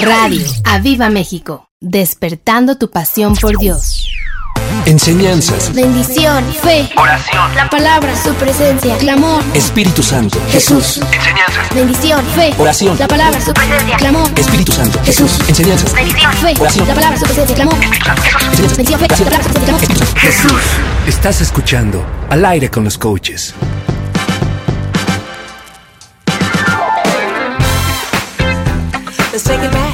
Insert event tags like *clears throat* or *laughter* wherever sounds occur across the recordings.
Radio Aviva México, despertando tu pasión por Dios. Enseñanzas. Bendición. Fe. Oración. La palabra. Su presencia. Clamor. Espíritu Santo. Jesús. Enseñanzas. Bendición. Fe. Oración. La palabra. Su presencia. Clamor. Espíritu Santo. Jesús. Enseñanzas. Bendición. Fe. Oración. La palabra. Su presencia. Clamor. Jesús. Bendición. Jesús. Estás escuchando Al aire con los coaches. Let's take it back.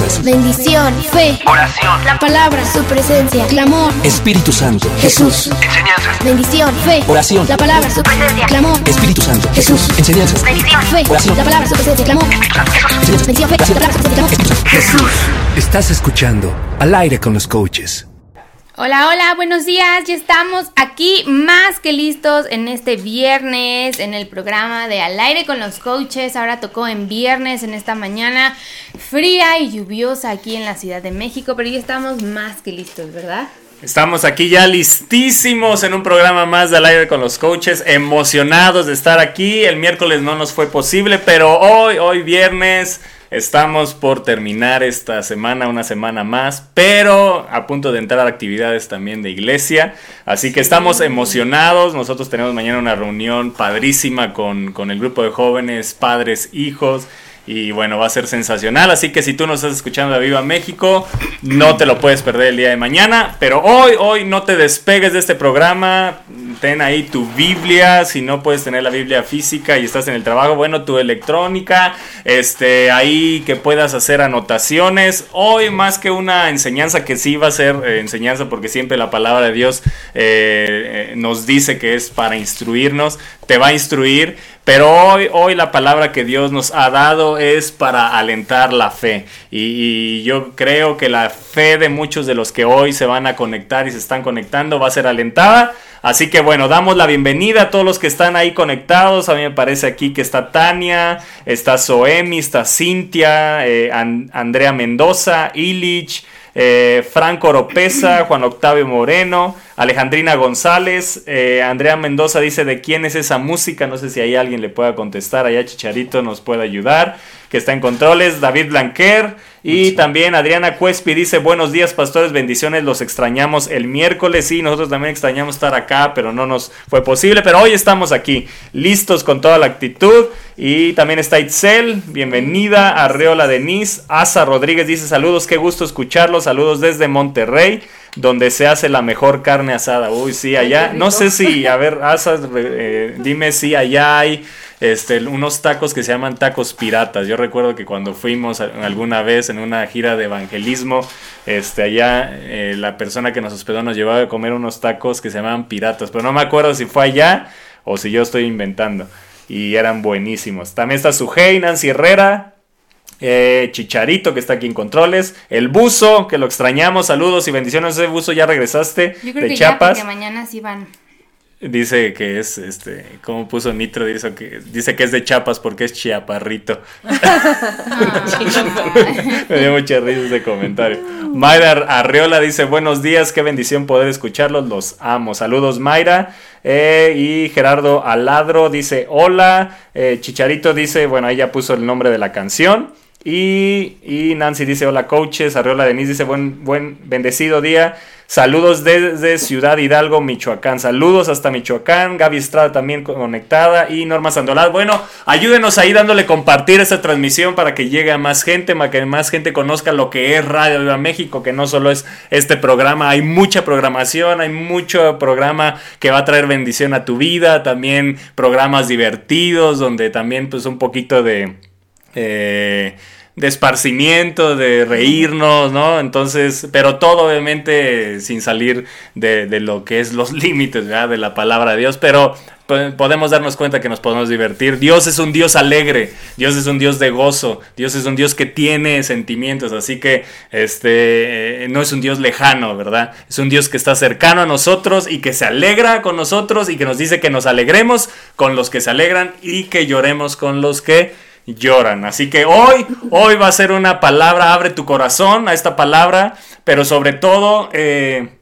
bendición, fe, oración, la palabra, su presencia, clamor, Espíritu Santo, Jesús, enseñanzas, bendición, fe, oración, la palabra, su presencia, clamor, Espíritu Santo, Jesús, enseñanzas, bendición, fe, oración, la palabra, su presencia, clamor, bendición, fe, la palabra, su presencia, Jesús. Estás escuchando al aire con los coaches. Hola, hola, buenos días. Ya estamos aquí más que listos en este viernes en el programa de Al aire con los coaches. Ahora tocó en viernes en esta mañana fría y lluviosa aquí en la Ciudad de México, pero ya estamos más que listos, ¿verdad? Estamos aquí ya listísimos en un programa más del aire con los coaches, emocionados de estar aquí. El miércoles no nos fue posible, pero hoy, hoy viernes, estamos por terminar esta semana, una semana más, pero a punto de entrar a actividades también de iglesia. Así que estamos emocionados. Nosotros tenemos mañana una reunión padrísima con, con el grupo de jóvenes, padres, hijos y bueno, va a ser sensacional. Así que si tú nos estás escuchando de Viva México, no te lo puedes perder el día de mañana. Pero hoy, hoy no te despegues de este programa. Ten ahí tu Biblia. Si no puedes tener la Biblia física y estás en el trabajo, bueno, tu electrónica. Este, ahí que puedas hacer anotaciones. Hoy, más que una enseñanza, que sí va a ser eh, enseñanza, porque siempre la palabra de Dios eh, eh, nos dice que es para instruirnos, te va a instruir pero hoy, hoy la palabra que Dios nos ha dado es para alentar la fe. Y, yo creo que la fe de muchos de los que hoy se van a conectar y se están conectando va a ser alentada. Así que bueno, damos la bienvenida a todos los que están ahí conectados. A mí me parece aquí que está Tania, está Soemi, está Cintia, eh, Andrea Mendoza, Illich. Eh, Franco Oropesa, Juan Octavio Moreno, Alejandrina González, eh, Andrea Mendoza dice de quién es esa música, no sé si hay alguien le pueda contestar, allá Chicharito nos puede ayudar, que está en controles, David Blanquer y también Adriana Cuespi dice buenos días pastores, bendiciones, los extrañamos el miércoles, sí, nosotros también extrañamos estar acá, pero no nos fue posible, pero hoy estamos aquí, listos con toda la actitud y también está Itzel, bienvenida. Arreola Denise. Asa Rodríguez dice saludos, qué gusto escucharlos. Saludos desde Monterrey, donde se hace la mejor carne asada. Uy, sí, allá. No sé si, a ver, Asa, eh, dime si allá hay este, unos tacos que se llaman tacos piratas. Yo recuerdo que cuando fuimos alguna vez en una gira de evangelismo, este, allá eh, la persona que nos hospedó nos llevaba a comer unos tacos que se llamaban piratas. Pero no me acuerdo si fue allá o si yo estoy inventando y eran buenísimos. También está Sujei, Nancy Herrera, eh, Chicharito que está aquí en controles, el buzo que lo extrañamos, saludos y bendiciones. Ese buzo ya regresaste Yo creo de que Chiapas. ya, porque mañana sí van. Dice que es, este, como puso Nitro, dice que, dice que es de Chiapas porque es chiaparrito. *laughs* Me dio mucha risa ese comentario. Mayra Arreola dice, buenos días, qué bendición poder escucharlos, los amo. Saludos Mayra. Eh, y Gerardo Aladro dice, hola. Eh, Chicharito dice, bueno, ahí ya puso el nombre de la canción. Y, y Nancy dice, hola coaches. Arreola Denise dice, buen, buen, bendecido día. Saludos desde Ciudad Hidalgo, Michoacán. Saludos hasta Michoacán. Gaby Estrada también conectada. Y Norma Sandolat. Bueno, ayúdenos ahí dándole compartir esta transmisión para que llegue a más gente, para que más gente conozca lo que es Radio Viva México, que no solo es este programa. Hay mucha programación, hay mucho programa que va a traer bendición a tu vida. También programas divertidos, donde también pues un poquito de... Eh, de esparcimiento, de reírnos, ¿no? Entonces, pero todo obviamente sin salir de, de lo que es los *laughs* límites, ¿verdad? De la palabra de Dios, pero podemos darnos cuenta que nos podemos divertir. Dios es un Dios alegre, Dios es un Dios de gozo, Dios es un Dios que tiene sentimientos, así que este no es un Dios lejano, ¿verdad? Es un Dios que está cercano a nosotros y que se alegra con nosotros y que nos dice que nos alegremos con los que se alegran y que lloremos con los que lloran. Así que hoy, hoy va a ser una palabra, abre tu corazón a esta palabra, pero sobre todo, eh,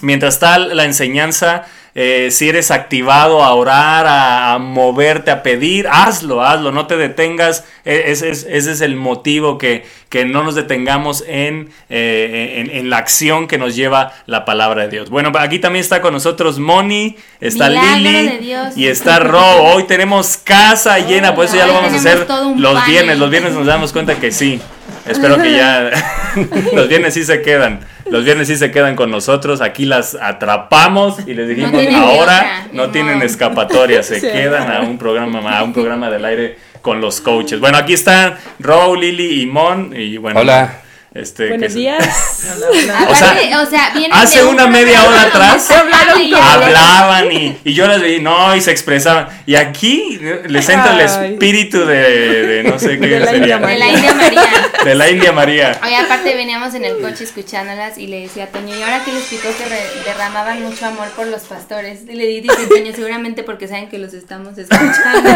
mientras está la enseñanza, eh, si eres activado a orar, a, moverte, a pedir, hazlo, hazlo, no te detengas. E, ese es, el motivo que, que, no nos detengamos en, eh, en, la acción que nos lleva la palabra de Dios. Bueno, aquí también está con nosotros Moni, está Lili y está Ro. Hoy tenemos casa llena, por eso ya lo vamos a hacer los viernes. Los viernes nos damos cuenta que sí. Espero que ya *laughs* los viernes sí se quedan. Los viernes sí se quedan con nosotros. Aquí las atrapamos y les dijimos ahora no tienen escapatoria. Se *laughs* quedan a un programa a un programa del aire con los coaches. Bueno, aquí están Ro, Lili y Mon y bueno. Hola. Este, Buenos días. *laughs* o sea, o sea hace una media hora atrás hablaban y, yo las veía, no, y se expresaban. Y aquí les entra el espíritu de, de no sé qué De la sería. India De la India María. De la India María. Oye, aparte veníamos en el coche escuchándolas y le decía a Toño, ¿y ahora qué les explicó que re- derramaban mucho amor por los pastores? Y le dije, Toño, seguramente porque saben que los estamos escuchando. *laughs*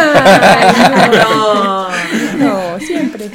*laughs* No, no, siempre.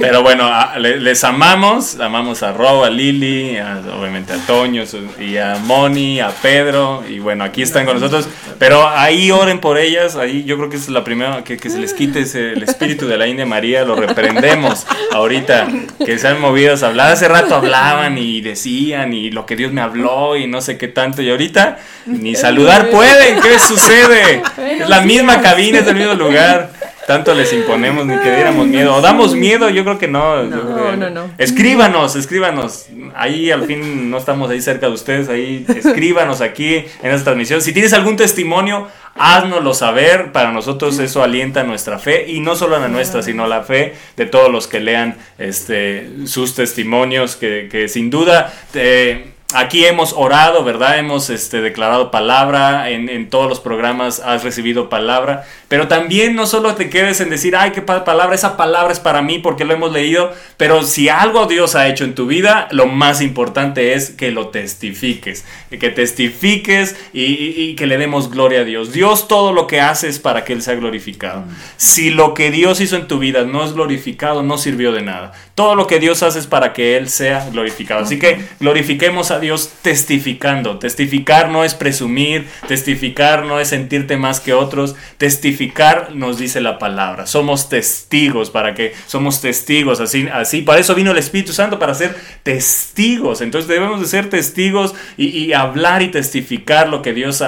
Pero bueno, a- le- les amamos, amamos a Ro, a Lili, a- obviamente a Toño y a Moni, a Pedro, y bueno, aquí están con nosotros, pero ahí oren por ellas, ahí yo creo que es la primera, que, que se les quite ese- el espíritu de la India María, lo reprendemos ahorita, que sean movidas a hablar, hace rato hablaban y decían y lo que Dios me habló y no sé qué tanto, y ahorita ni saludar pueden, ¿qué sucede? Es la misma cabina, es el mismo lugar. Tanto les imponemos ni que diéramos miedo. ¿O damos miedo? Yo creo que no. No, no, no. Escríbanos, escríbanos. Ahí al fin no estamos ahí cerca de ustedes. Ahí escríbanos aquí en esta transmisión. Si tienes algún testimonio, háznoslo saber. Para nosotros eso alienta nuestra fe. Y no solo la nuestra, sino la fe de todos los que lean este, sus testimonios. Que, que sin duda... eh, Aquí hemos orado, ¿verdad? Hemos este, declarado palabra, en, en todos los programas has recibido palabra, pero también no solo te quedes en decir, ay, qué pa- palabra, esa palabra es para mí porque lo hemos leído, pero si algo Dios ha hecho en tu vida, lo más importante es que lo testifiques, que testifiques y, y- y que le demos gloria a Dios. Dios todo lo que hace es para que Él sea glorificado. Si lo que Dios hizo en tu vida no es glorificado, no sirvió de nada. Todo lo que Dios hace es para que Él sea glorificado. Así que glorifiquemos a Dios testificando. Testificar no es presumir, testificar no es sentirte más que otros. Testificar nos dice la palabra. Somos testigos para que somos testigos. Así, así, para eso vino el Espíritu Santo, para ser testigos. Entonces debemos de ser testigos y, hablar y testificar lo que Dios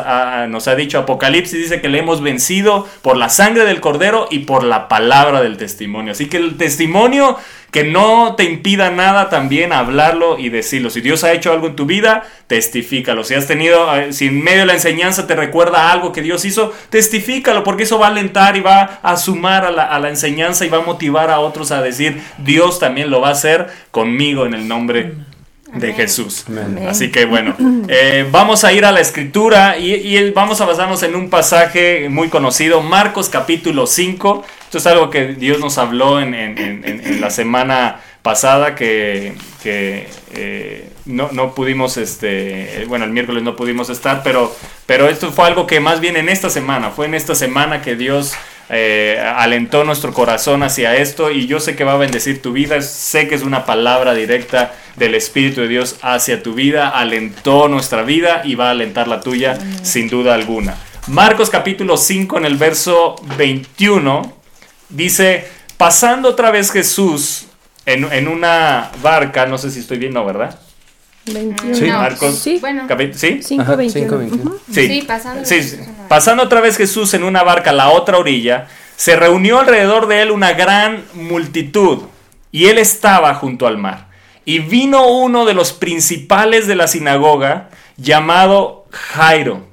nos ha dicho. Apocalipsis dice que le hemos vencido por la sangre del cordero y por la palabra del testimonio. Así que el testimonio que no te impida nada también hablarlo y decirlo. Si Dios ha hecho algo en tu vida, testifícalo. Si has tenido, eh, si en medio de la enseñanza te recuerda algo que Dios hizo, testifícalo, porque eso va a alentar y va a sumar a la, a la enseñanza y va a motivar a otros a decir, Dios también lo va a hacer conmigo en el nombre de Jesús. Así que bueno, *laughs* eh, vamos a ir a la escritura y, y vamos a basarnos en un pasaje muy conocido, Marcos capítulo 5. Esto es algo que Dios nos habló en, en- en- en- en la semana pasada que, que, eh, no, no pudimos, este, bueno, el miércoles no pudimos estar, pero, pero esto fue algo que más bien en esta semana, fue en esta semana que Dios eh, alentó nuestro corazón hacia esto y yo sé que va a bendecir tu vida, sé que es una palabra directa del Espíritu de Dios hacia tu vida, alentó nuestra vida y va a alentar la tuya sin duda alguna. Marcos capítulo 5 en el verso 21 dice, pasando otra vez Jesús en, en una barca, no sé si estoy bien, no, ¿verdad? 21. Sí. No, Marcos, Sí. Bueno, ¿sí? 5, Ajá, 21. 5, 21. Ujú. Sí, pasando Sí. Pasando otra vez Jesús en una barca a la otra orilla, se reunió alrededor de él una gran multitud y él estaba junto al mar. Y vino uno de los principales de la sinagoga llamado Jairo.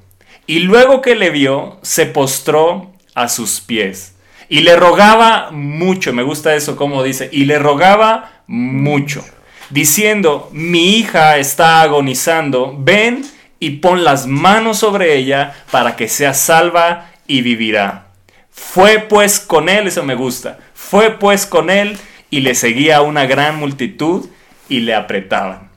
Y luego que le vio, se postró a sus pies. Y le rogaba mucho, me gusta eso como dice, y le rogaba mucho, diciendo, mi hija está agonizando, ven y pon las manos sobre ella para que sea salva y vivirá. Fue pues con él, eso me gusta, fue pues con él y le seguía una gran multitud y le apretaban.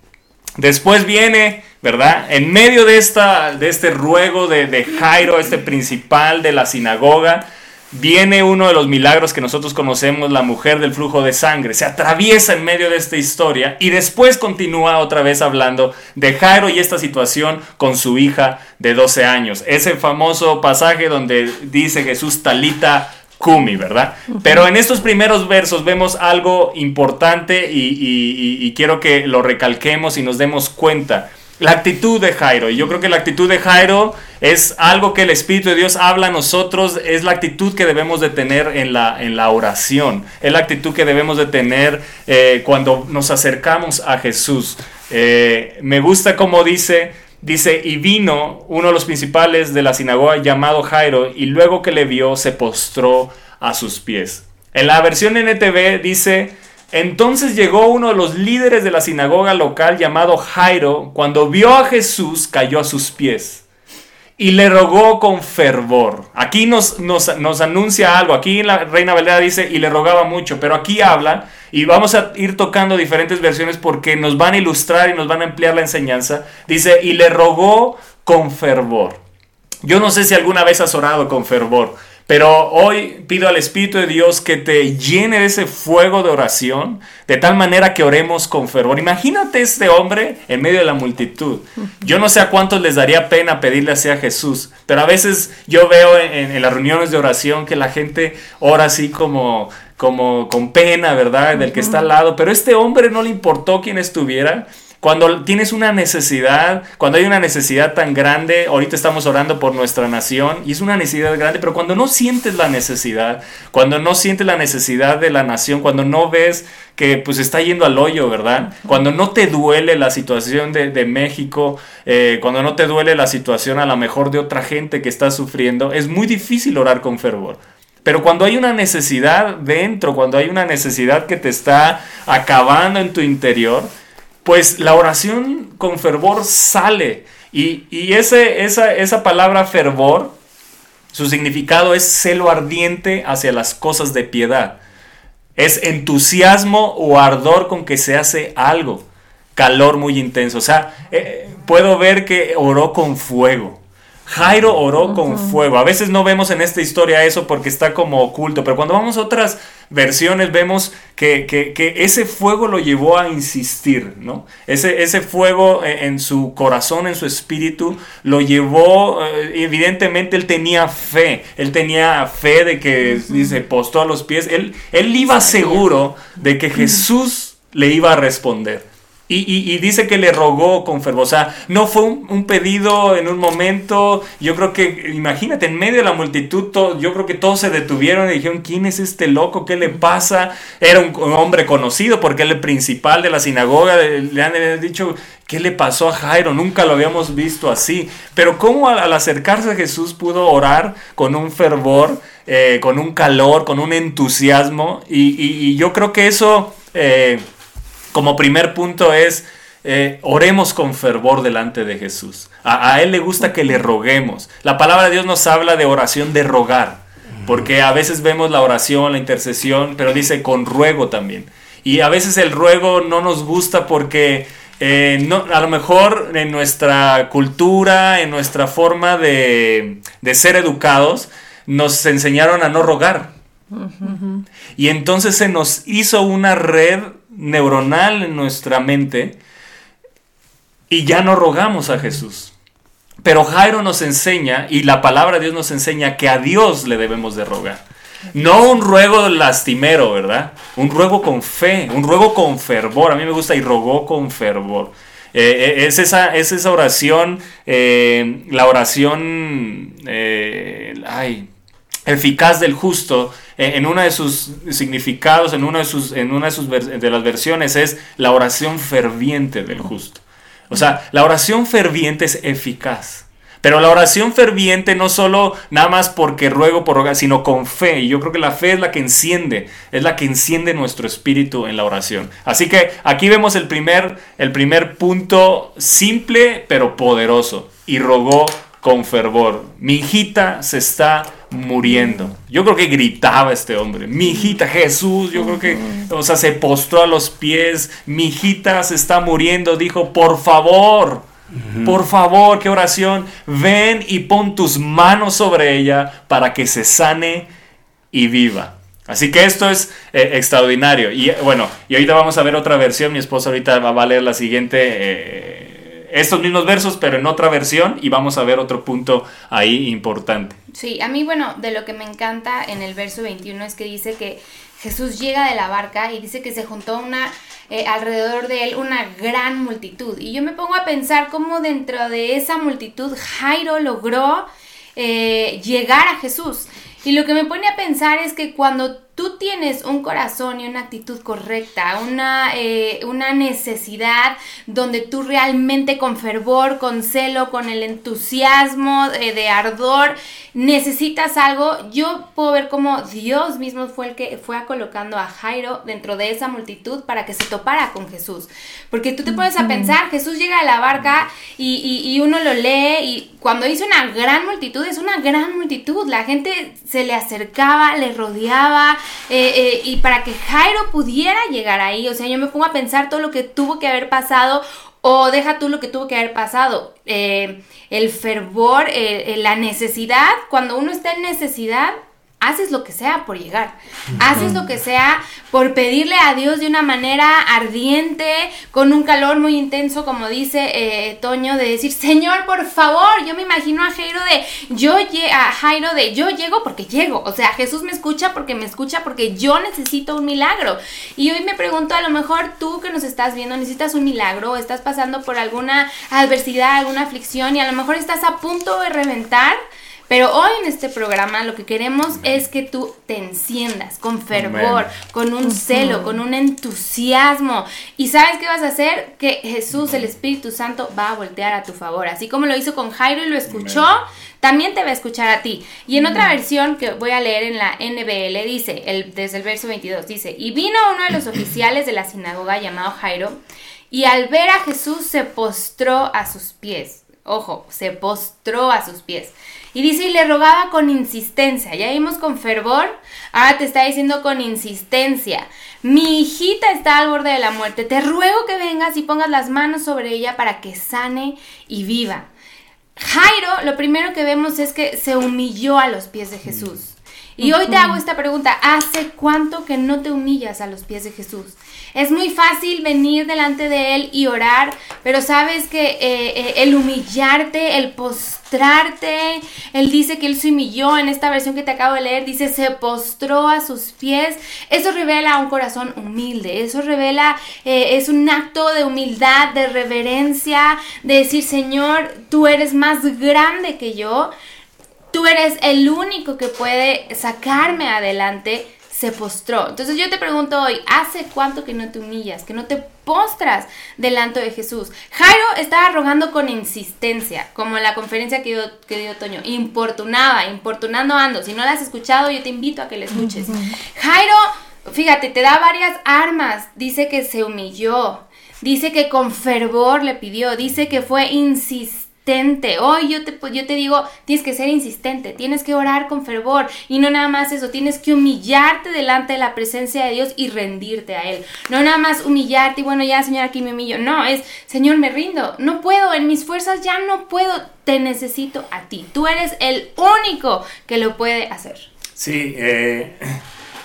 Después viene, ¿verdad? En medio de, esta, de este ruego de, de Jairo, este principal de la sinagoga, viene uno de los milagros que nosotros conocemos, la mujer del flujo de sangre. Se atraviesa en medio de esta historia y después continúa otra vez hablando de Jairo y esta situación con su hija de 12 años. Ese famoso pasaje donde dice Jesús talita Kumi, ¿verdad? Pero en estos primeros versos vemos algo importante y, y- y- y quiero que lo recalquemos y nos demos cuenta. La actitud de Jairo. Y yo creo que la actitud de Jairo es algo que el Espíritu de Dios habla a nosotros, es la actitud que debemos de tener en la, en la oración, es la actitud que debemos de tener eh, cuando nos acercamos a Jesús. Eh, me gusta como dice, dice, y vino uno de los principales de la sinagoga llamado Jairo, y luego que le vio se postró a sus pies. En la versión NTV dice, entonces llegó uno de los líderes de la sinagoga local llamado Jairo, cuando vio a Jesús cayó a sus pies y le rogó con fervor. Aquí nos, nos, nos anuncia algo, aquí la Reina Valera dice y le rogaba mucho, pero aquí habla y vamos a ir tocando diferentes versiones porque nos van a ilustrar y nos van a ampliar la enseñanza. Dice, y le rogó con fervor. Yo no sé si alguna vez has orado con fervor, pero hoy pido al Espíritu de Dios que te llene de ese fuego de oración, de tal manera que oremos con fervor. Imagínate este hombre en medio de la multitud. Yo no sé a cuántos les daría pena pedirle así a Jesús, pero a veces yo veo en, en las reuniones de oración que la gente ora así como como con pena, ¿verdad? Del que está al lado, pero este hombre no le importó quién estuviera. Cuando tienes una necesidad, cuando hay una necesidad tan grande, ahorita estamos orando por nuestra nación y es una necesidad grande, pero cuando no sientes la necesidad, cuando no sientes la necesidad de la nación, cuando no ves que pues está yendo al hoyo, ¿verdad? Cuando no te duele la situación de, de México, eh, cuando no te duele la situación a lo mejor de otra gente que está sufriendo, es muy difícil orar con fervor. Pero cuando hay una necesidad dentro, cuando hay una necesidad que te está acabando en tu interior, pues la oración con fervor sale. Y, y ese, esa, esa palabra fervor, su significado es celo ardiente hacia las cosas de piedad. Es entusiasmo o ardor con que se hace algo. Calor muy intenso. O sea, eh, puedo ver que oró con fuego. Jairo oró con fuego. A veces no vemos en esta historia eso porque está como oculto, pero cuando vamos a otras versiones vemos que, que, que ese fuego lo llevó a insistir, ¿no? Ese, ese fuego en su corazón, en su espíritu, lo llevó, eh, evidentemente él tenía fe, él tenía fe de que, dice, postó a los pies, él, él iba seguro de que Jesús le iba a responder. Y, y, dice que le rogó con fervor. O sea, no fue un, pedido en un momento. Yo creo que, imagínate, en medio de la multitud, yo creo que todos se detuvieron y dijeron: ¿Quién es este loco? ¿Qué le pasa? Era un, hombre conocido porque es el principal de la sinagoga. Le han dicho: ¿Qué le pasó a Jairo? Nunca lo habíamos visto así. Pero, ¿cómo al, acercarse a Jesús pudo orar con un fervor, eh, con un calor, con un entusiasmo? Y, y yo creo que eso. Eh, como primer punto es, eh, oremos con fervor delante de Jesús. A, a, Él le gusta que le roguemos. La palabra de Dios nos habla de oración de rogar, porque a veces vemos la oración, la intercesión, pero dice con ruego también. Y a veces el ruego no nos gusta porque eh, no, a lo mejor en nuestra cultura, en nuestra forma de, de ser educados, nos enseñaron a no rogar. Uh -huh. Y entonces se nos hizo una red neuronal en nuestra mente y ya no rogamos a Jesús. Pero Jairo nos enseña, y la palabra de Dios nos enseña que a Dios le debemos de rogar. No un ruego lastimero, ¿verdad? Un ruego con fe, un ruego con fervor. A mí me gusta y rogó con fervor. Eh, es, esa, es esa oración, eh, la oración, eh, ay, eficaz del justo, en uno de sus significados, en una de, sus, en una de, sus de las versiones es la oración ferviente del justo. O sea, la oración ferviente es eficaz. Pero la oración ferviente no solo nada más porque ruego por rogar, sino con fe. Y yo creo que la fe es la que enciende, es la que enciende nuestro espíritu en la oración. Así que aquí vemos el primer, el primer punto simple pero poderoso. Y rogó con fervor. Mi hijita se está muriendo. Yo creo que gritaba este hombre. Mi hijita Jesús, yo creo que, o sea, se postró a los pies. Mi hijita se está muriendo. Dijo, por favor, por favor, qué oración. Ven y pon tus manos sobre ella para que se sane y viva. Así que esto es eh, extraordinario. Y bueno, y ahorita vamos a ver otra versión. Mi esposa ahorita va a leer la siguiente. Eh, estos mismos versos, pero en otra versión, y vamos a ver otro punto ahí importante. Sí, a mí, bueno, de lo que me encanta en el verso 21 es que dice que Jesús llega de la barca y dice que se juntó una, eh, alrededor de él una gran multitud. Y yo me pongo a pensar cómo dentro de esa multitud Jairo logró eh, llegar a Jesús. Y lo que me pone a pensar es que cuando tú tienes un corazón y una actitud correcta, una, eh, una necesidad donde tú realmente con fervor, con celo, con el entusiasmo eh, de ardor, necesitas algo, yo puedo ver cómo Dios mismo fue el que fue a colocando a Jairo dentro de esa multitud para que se topara con Jesús. Porque tú te pones a pensar, Jesús llega a la barca y, y- y uno lo lee y cuando dice una gran multitud, es una gran multitud. La gente se le acercaba, le rodeaba eh, eh, y para que Jairo pudiera llegar ahí, o sea, yo me pongo a pensar todo lo que tuvo que haber pasado o deja tú lo que tuvo que haber pasado. eh, el fervor, la necesidad. Cuando uno está en necesidad, haces lo que sea por llegar. Haces lo que sea por pedirle a Dios de una manera ardiente, con un calor muy intenso, como dice eh, Toño, de decir, Señor, por favor. Yo me imagino a Jairo de, yo a Jairo de, yo llego porque llego. O sea, Jesús me escucha porque me escucha porque yo necesito un milagro. Y hoy me pregunto, a lo mejor tú que nos estás viendo necesitas un milagro, o estás pasando por alguna adversidad, alguna aflicción y a lo mejor estás a punto de reventar. Pero hoy en este programa lo que queremos es que tú te enciendas con fervor, Amén. con un celo, con un entusiasmo. ¿Y sabes qué vas a hacer? Que Jesús, el Espíritu Santo, va a voltear a tu favor. Así como lo hizo con Jairo y lo escuchó, también te va a escuchar a ti. Y en otra versión que voy a leer en la NBL dice, el, desde el verso 22, dice, y vino uno de los *coughs* oficiales de la sinagoga llamado Jairo, y al ver a Jesús se postró a sus pies. Ojo, se postró a sus pies. Y dice, y le rogaba con insistencia. Ya vimos con fervor, ahora te está diciendo con insistencia. Mi hijita está al borde de la muerte. Te ruego que vengas y pongas las manos sobre ella para que sane y viva. Jairo, lo primero que vemos es que se humilló a los pies de Jesús. Y hoy te hago esta pregunta, ¿hace cuánto que no te humillas a los pies de Jesús? Es muy fácil venir delante de Él y orar, pero sabes que eh, eh, el humillarte, el postrarte, Él dice que Él se humilló en esta versión que te acabo de leer, dice se postró a sus pies, eso revela un corazón humilde, eso revela, eh, es un acto de humildad, de reverencia, de decir Señor, tú eres más grande que yo, tú eres el único que puede sacarme adelante, se postró. Entonces yo te pregunto hoy, ¿hace cuánto que no te humillas, que no te postras delante de Jesús? Jairo estaba rogando con insistencia, como en la conferencia que dio, que dio Toño, importunaba, importunando ando. Si no la has escuchado, yo te invito a que la escuches. Jairo, fíjate, te da varias armas, dice que se humilló, dice que con fervor le pidió, dice que fue insistente. Hoy yo te, yo te digo, tienes que ser insistente, tienes que orar con fervor y no nada más eso, tienes que humillarte delante de la presencia de Dios y rendirte a Él. No nada más humillarte y bueno, ya Señor, aquí me humillo. No, es, Señor, me rindo, no puedo, en mis fuerzas ya no puedo, te necesito a ti. Tú eres el único que lo puede hacer. Sí, eh,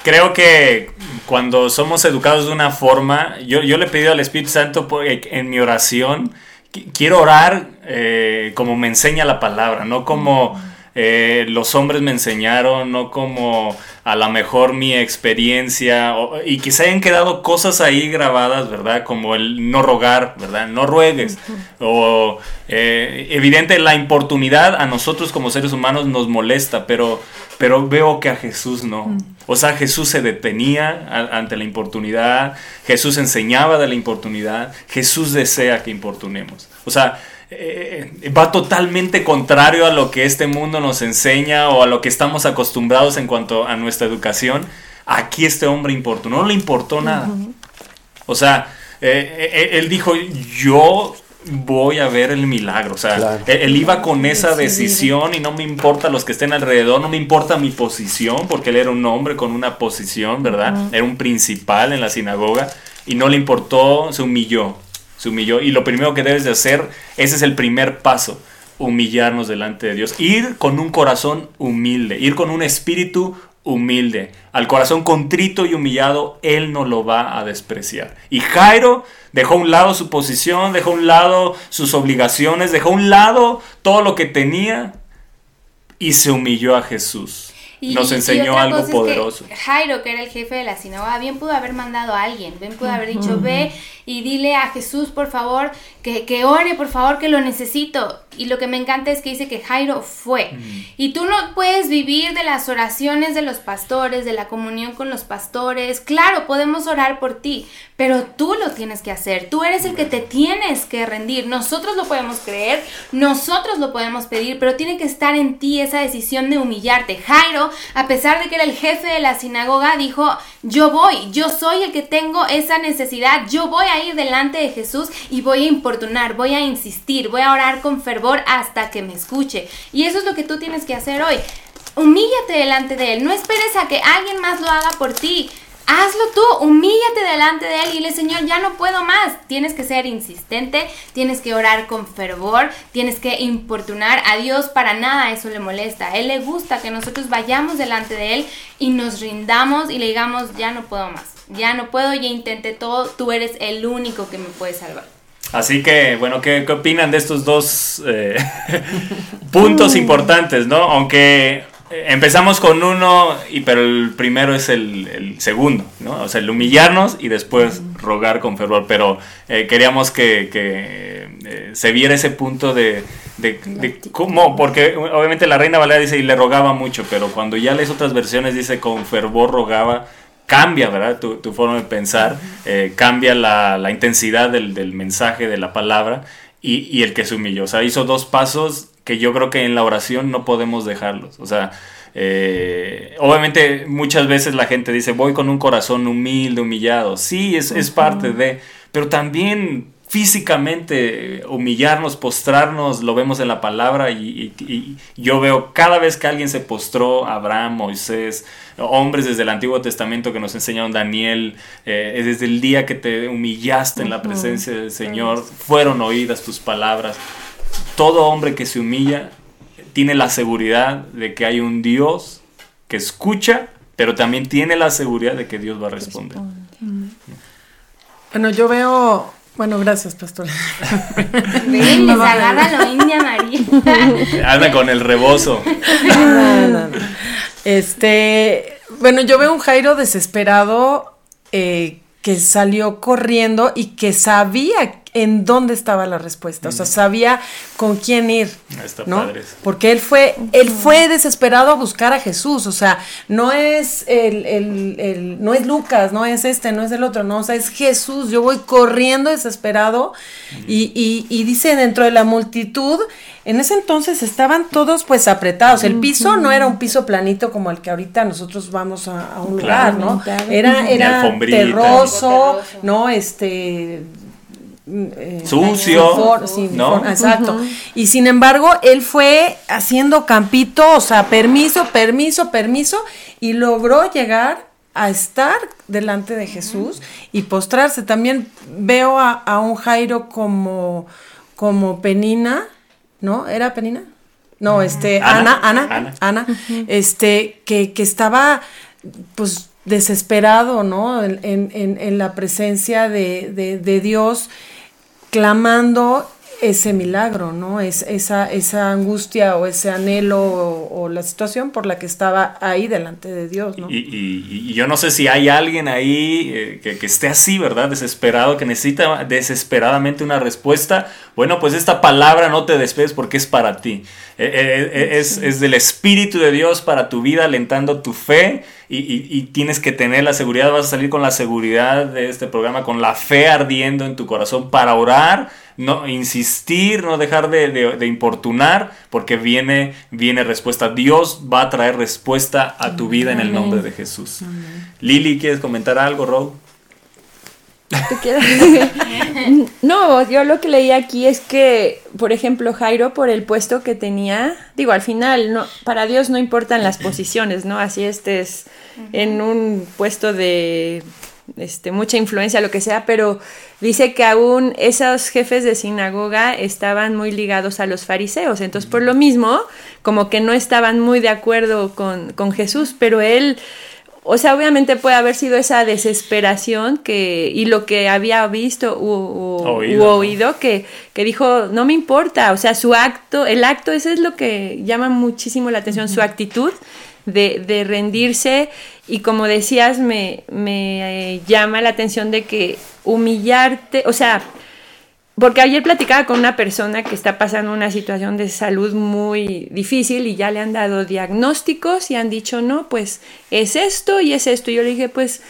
creo que cuando somos educados de una forma, yo, yo le he pedido al Espíritu Santo eh, en mi oración, quiero orar eh, como me enseña la palabra, no como eh, los hombres me enseñaron, no como a lo mejor mi experiencia, o- y que se hayan quedado cosas ahí grabadas, ¿verdad? Como el no rogar, ¿verdad? No ruegues. O eh, evidente la importunidad a nosotros como seres humanos nos molesta, pero, pero veo que a Jesús no. O sea, Jesús se detenía a- ante la importunidad, Jesús enseñaba de la importunidad, Jesús desea que importunemos. O sea, eh, va totalmente contrario a lo que este mundo nos enseña o a lo que estamos acostumbrados en cuanto a nuestra educación. Aquí este hombre importunó, no le importó nada. O sea, eh, eh, él dijo, yo voy a ver el milagro. O sea, Claro. él, él iba con esa decisión y no me importa los que estén alrededor, no me importa mi posición, porque él era un hombre con una posición, ¿verdad? Era un principal en la sinagoga y no le importó, se humilló, se humilló. Y lo primero que debes de hacer, ese es el primer paso, humillarnos delante de Dios. Ir con un corazón humilde, ir con un espíritu humilde. Al corazón contrito y humillado, Él no lo va a despreciar. Y Jairo dejó a un lado su posición, dejó a un lado sus obligaciones, dejó a un lado todo lo que tenía y se humilló a Jesús. Y- nos y enseñó algo que poderoso. Jairo, que era el jefe de la sinagoga, bien pudo haber mandado a alguien, bien pudo haber dicho, ve y dile a Jesús, por favor, que, que ore, por favor, que lo necesito. Y lo que me encanta es que dice que Jairo fue. Y tú no puedes vivir de las oraciones de los pastores, de la comunión con los pastores. Claro, podemos orar por ti, pero tú lo tienes que hacer. Tú eres el que te tienes que rendir. Nosotros lo podemos creer, nosotros lo podemos pedir, pero tiene que estar en ti esa decisión de humillarte. Jairo, a pesar de que era el jefe de la sinagoga, dijo, yo voy, yo soy el que tengo esa necesidad, yo voy a ir delante de Jesús y voy a importunar, voy a insistir, voy a orar con fervor hasta que me escuche. Y eso es lo que tú tienes que hacer hoy. Humíllate delante de Él, no esperes a que alguien más lo haga por ti. Hazlo tú, humíllate delante de Él y dile, Señor, ya no puedo más. Tienes que ser insistente, tienes que orar con fervor, tienes que importunar. A Dios para nada eso le molesta. A Él le gusta que nosotros vayamos delante de Él y nos rindamos y le digamos, ya no puedo más. Ya no puedo, ya intenté todo, tú eres el único que me puede salvar. Así que, bueno, ¿qué, qué opinan de estos dos eh, *laughs* puntos importantes, no? Aunque empezamos con uno, y, pero el primero es el, el segundo, ¿no? O sea, el humillarnos y después rogar con fervor. Pero eh, queríamos que, que, eh, se viera ese punto de, de, de cómo, porque obviamente la Reina Valera dice y le rogaba mucho, pero cuando ya lees otras versiones dice con fervor rogaba cambia, ¿verdad? Tu, tu forma de pensar, eh, cambia la, la intensidad del, del, mensaje, de la palabra, y, y, el que se humilló. O sea, hizo dos pasos que yo creo que en la oración no podemos dejarlos. O sea, eh, obviamente muchas veces la gente dice, voy con un corazón humilde, humillado. Sí, es, es parte de, pero también físicamente humillarnos, postrarnos, lo vemos en la palabra y, y, y, yo veo cada vez que alguien se postró, Abraham, Moisés, hombres desde el Antiguo Testamento que nos enseñaron Daniel, eh, desde el día que te humillaste en la presencia del Señor, fueron oídas tus palabras. Todo hombre que se humilla tiene la seguridad de que hay un Dios que escucha, pero también tiene la seguridad de que Dios va a responder. Bueno, yo veo bueno, gracias, pastor. *laughs* Ven, les agarra la India María. *laughs* Habla con el rebozo. No, no, no. Este, bueno, yo veo un Jairo desesperado eh, que salió corriendo y que sabía en dónde estaba la respuesta, o sea, sabía con quién ir, Está ¿no? padre. Porque él fue, él fue desesperado a buscar a Jesús, o sea, no es el, el, el- no es Lucas, no es este, no es el otro, no, o sea, es Jesús, yo voy corriendo desesperado y, y, y dice dentro de la multitud, en ese entonces estaban todos pues apretados, el piso no era un piso planito como el que ahorita nosotros vamos a, a un lugar, ¿no? Era, era Terroso. ¿no? Este... mm, eh, Sucio, sí, ¿no? Exacto. Y sin embargo, él fue haciendo campito, o sea, permiso, permiso, permiso, y logró llegar a estar delante de Jesús y postrarse. También veo a, a un Jairo como, como Penina, ¿no? ¿Era Penina? No, este, Ana. Ana, Ana, Ana. Ana, este, que, que estaba, pues, desesperado, ¿no? En, en- en- en la presencia de, de- de Dios, clamando ese milagro, ¿no? Es, esa, esa angustia o ese anhelo o, o la situación por la que estaba ahí delante de Dios, ¿no? Y, y- yo no sé si hay alguien ahí eh, que, que esté así, ¿verdad? Desesperado, que necesita desesperadamente una respuesta. Bueno, pues esta palabra no te despedes porque es para ti. Eh, eh, eh, es, es del Espíritu de Dios para tu vida, alentando tu fe. Y, y- y tienes que tener la seguridad, vas a salir con la seguridad de este programa, con la fe ardiendo en tu corazón para orar, no insistir, no dejar de, de- de importunar, porque viene, viene respuesta. Dios va a traer respuesta a tu vida en el nombre de Jesús. Lili, ¿quieres comentar algo, Rob? ¿Tú quieres? *laughs* no, yo lo que leí aquí es que, por ejemplo, Jairo, por el puesto que tenía, digo, al final, no, para Dios no importan las posiciones, ¿no? Así estés en un puesto de este, mucha influencia, lo que sea, pero dice que aún esos jefes de sinagoga estaban muy ligados a los fariseos, entonces por lo mismo, como que no estaban muy de acuerdo con, con Jesús, pero él o sea, obviamente puede haber sido esa desesperación que, y lo que había visto u, u- Oído, u ¿no? oído que, que dijo, no me importa, o sea, su acto, el acto, eso es lo que llama muchísimo la atención, su actitud de, de rendirse y como decías, me, me eh, llama la atención de que humillarte, o sea, porque ayer platicaba con una persona que está pasando una situación de salud muy difícil y ya le han dado diagnósticos y han dicho, no, pues es esto y es esto. Y yo le dije, pues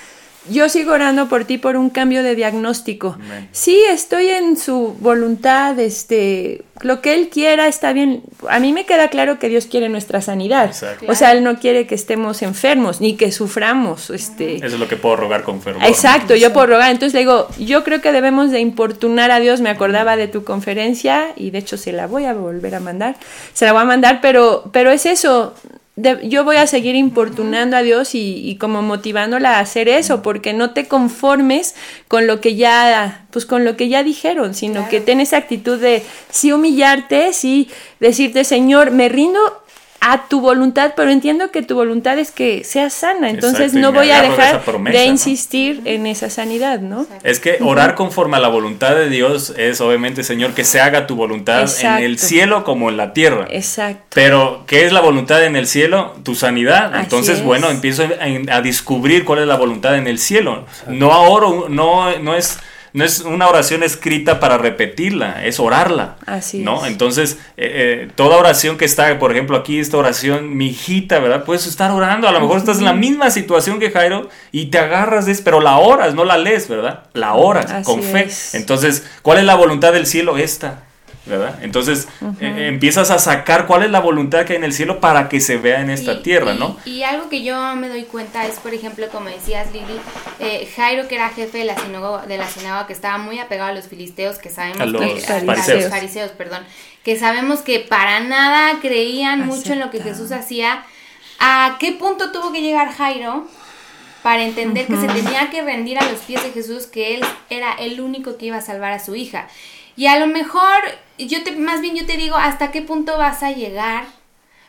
yo sigo orando por ti por un cambio de diagnóstico. Sí, estoy en su voluntad, este, lo que él quiera está bien. A mí me queda claro que Dios quiere nuestra sanidad. Exacto. O sea, él no quiere que estemos enfermos ni que suframos, este. Eso es lo que puedo rogar con fervor. Exacto, yo puedo rogar. Entonces le digo, yo creo que debemos de importunar a Dios. Me acordaba de tu conferencia y de hecho se la voy a volver a mandar. Se la voy a mandar, pero, pero es eso. De- yo voy a seguir importunando a Dios y, y como motivándola a hacer eso, porque no te conformes con lo que ya, pues con lo que ya dijeron, sino que ten esa actitud de sí humillarte, sí decirte, Señor, me rindo a tu voluntad, pero entiendo que tu voluntad es que seas sana, entonces Exacto, no voy a dejar promesa, de ¿no? insistir en esa sanidad, ¿no? Es que orar conforme a la voluntad de Dios es obviamente, Señor, que se haga tu voluntad en el cielo como en la tierra. Exacto. Pero, ¿qué es la voluntad en el cielo? Tu sanidad. Así Entonces, es. bueno, empiezo a, a descubrir cuál es la voluntad en el cielo. No oro, no, no es. No es una oración escrita para repetirla, es orarla. Así ¿no? es. Entonces, eh, eh, toda oración que está, por ejemplo, aquí, esta oración, mi hijita, ¿verdad? Puedes estar orando. A lo mejor estás en la misma situación que Jairo y te agarras de eso, pero la oras, no la lees, ¿verdad? La oras Así con fe. es. Entonces, ¿cuál es la voluntad del cielo? Esta. ¿Verdad? Entonces eh, empiezas a sacar cuál es la voluntad que hay en el cielo para que se vea en esta Y- tierra, y- ¿no? Y algo que yo me doy cuenta es, por ejemplo, como decías Lili, eh, Jairo, que era jefe de la sinagoga, de la sinagoga, que estaba muy apegado a los filisteos, que sabemos A los que, a fariseos. los fariseos, perdón, que sabemos que para nada creían mucho en lo que. Jesús hacía. ¿A qué punto tuvo que llegar Jairo para entender que se tenía que rendir a los pies de Jesús, que él era el único que iba a salvar a su hija? Y a lo mejor, yo te, más bien yo te digo, ¿hasta qué punto vas a llegar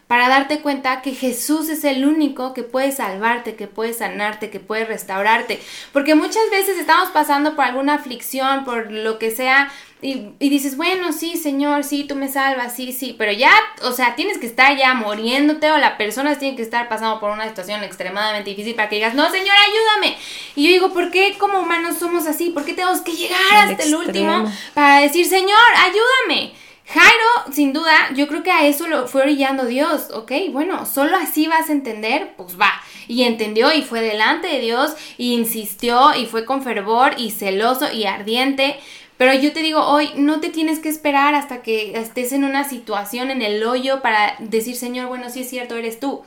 para darte cuenta que Jesús es el único que puede salvarte, que puede sanarte, que puede restaurarte. Porque muchas veces estamos pasando por alguna aflicción, por lo que sea, y, y dices, bueno, sí, Señor, sí, tú me salvas, sí, sí, pero ya, o sea, tienes que estar ya muriéndote o la persona tiene que estar pasando por una situación extremadamente difícil para que digas, no, Señor, ayúdame. Y yo digo, ¿por qué como humanos somos así? ¿Por qué tenemos que llegar hasta el último para decir, Señor, ayúdame? Jairo, sin duda, yo creo que a eso lo fue orillando Dios, ¿ok? Bueno, solo así vas a entender, pues va. Y entendió y fue delante de Dios y insistió y fue con fervor y celoso y ardiente. Pero yo te digo hoy, no te tienes que esperar hasta que estés en una situación en el hoyo para decir, Señor, bueno, sí es cierto, eres tú.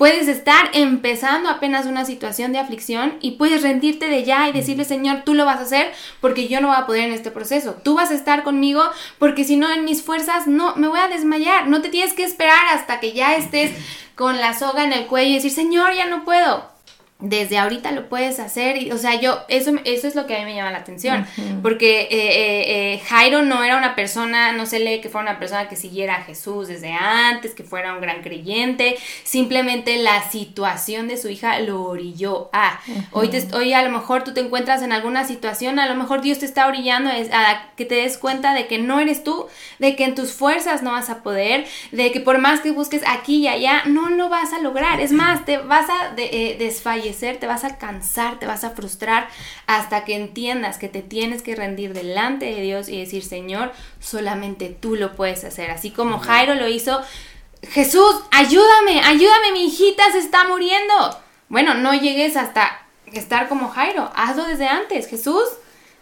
Puedes estar empezando apenas una situación de aflicción y puedes rendirte de ya y decirle, Señor, tú lo vas a hacer porque yo no voy a poder en este proceso. Tú vas a estar conmigo porque si no en mis fuerzas no me voy a desmayar. No te tienes que esperar hasta que ya estés con la soga en el cuello y decir, Señor, ya no puedo. Desde ahorita lo puedes hacer y, o sea, yo, eso, eso es lo que a mí me llama la atención, porque eh, eh, eh, Jairo no era una persona, no se lee que fuera una persona que siguiera a Jesús desde antes, que fuera un gran creyente, simplemente la situación de su hija lo orilló a. hoy, te, hoy a lo mejor tú te encuentras en alguna situación, a lo mejor Dios te está orillando a que te des cuenta de que no eres tú, de que en tus fuerzas no vas a poder, de que por más que busques aquí y allá, no lo vas a lograr. Es más, te vas a de- eh, desfallecer, te vas a cansar, te vas a frustrar hasta que entiendas que te tienes que rendir delante de Dios y decir, Señor, solamente tú lo puedes hacer. Así como Jairo lo hizo, Jesús, ayúdame, ayúdame, mi hijita se está muriendo. Bueno, no llegues hasta estar como Jairo, hazlo desde antes. Jesús,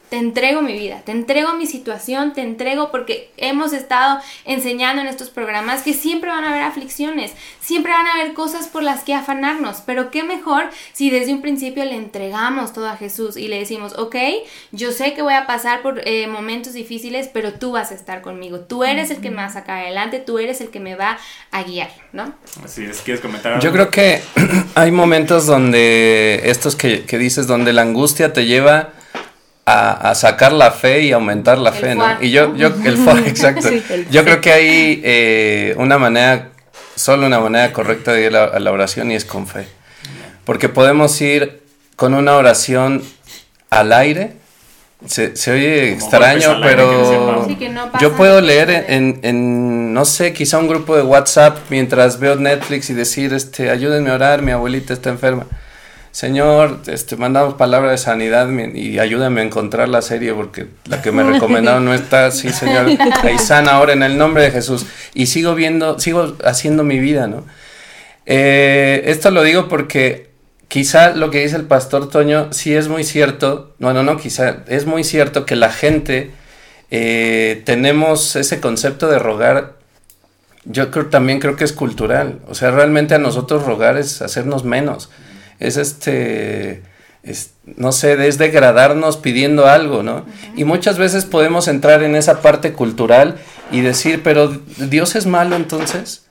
te entrego mi vida, te entrego mi situación, te entrego porque hemos estado enseñando en estos programas que siempre van a haber aflicciones, siempre van a haber cosas por las que afanarnos, pero qué mejor si desde un principio le entregamos todo a Jesús y le decimos, ok, yo sé que voy a pasar por eh, momentos difíciles, pero tú vas a estar conmigo, tú eres el que me va a sacar adelante, tú eres el que me va a guiar, ¿no? Así es, ¿quieres comentar algo? Yo creo que *clears throat* hay momentos donde estos que, que dices, donde la angustia te lleva a, a sacar la fe y aumentar la El fe, ¿no? Y yo, yo, el fuá, *laughs* exacto. Sí, el yo creo que hay eh, una manera, solo una manera correcta de ir a, a la oración y es con fe. porque podemos ir con una oración al aire. Se, se oye Como extraño, pero. Sí, no yo puedo leer en, en, no sé, quizá un grupo de WhatsApp mientras veo Netflix y decir, este, ayúdenme a orar, mi abuelita está enferma. Señor, este, mandamos palabra de sanidad y ayúdame a encontrar la serie porque la que me recomendaron no está. Sí, Señor, ahí sana ahora en el nombre de Jesús. Y sigo viendo, sigo haciendo mi vida, ¿no? Eh, esto lo digo porque quizá lo que dice el pastor Toño sí es muy cierto. No, no, quizá es muy cierto que la gente eh, tenemos ese concepto de rogar. Yo también creo que es cultural. O sea, realmente a nosotros rogar es hacernos menos. Es este, es, no sé, es degradarnos pidiendo algo, ¿no? Y muchas veces podemos entrar en esa parte cultural y decir, pero Dios es malo entonces.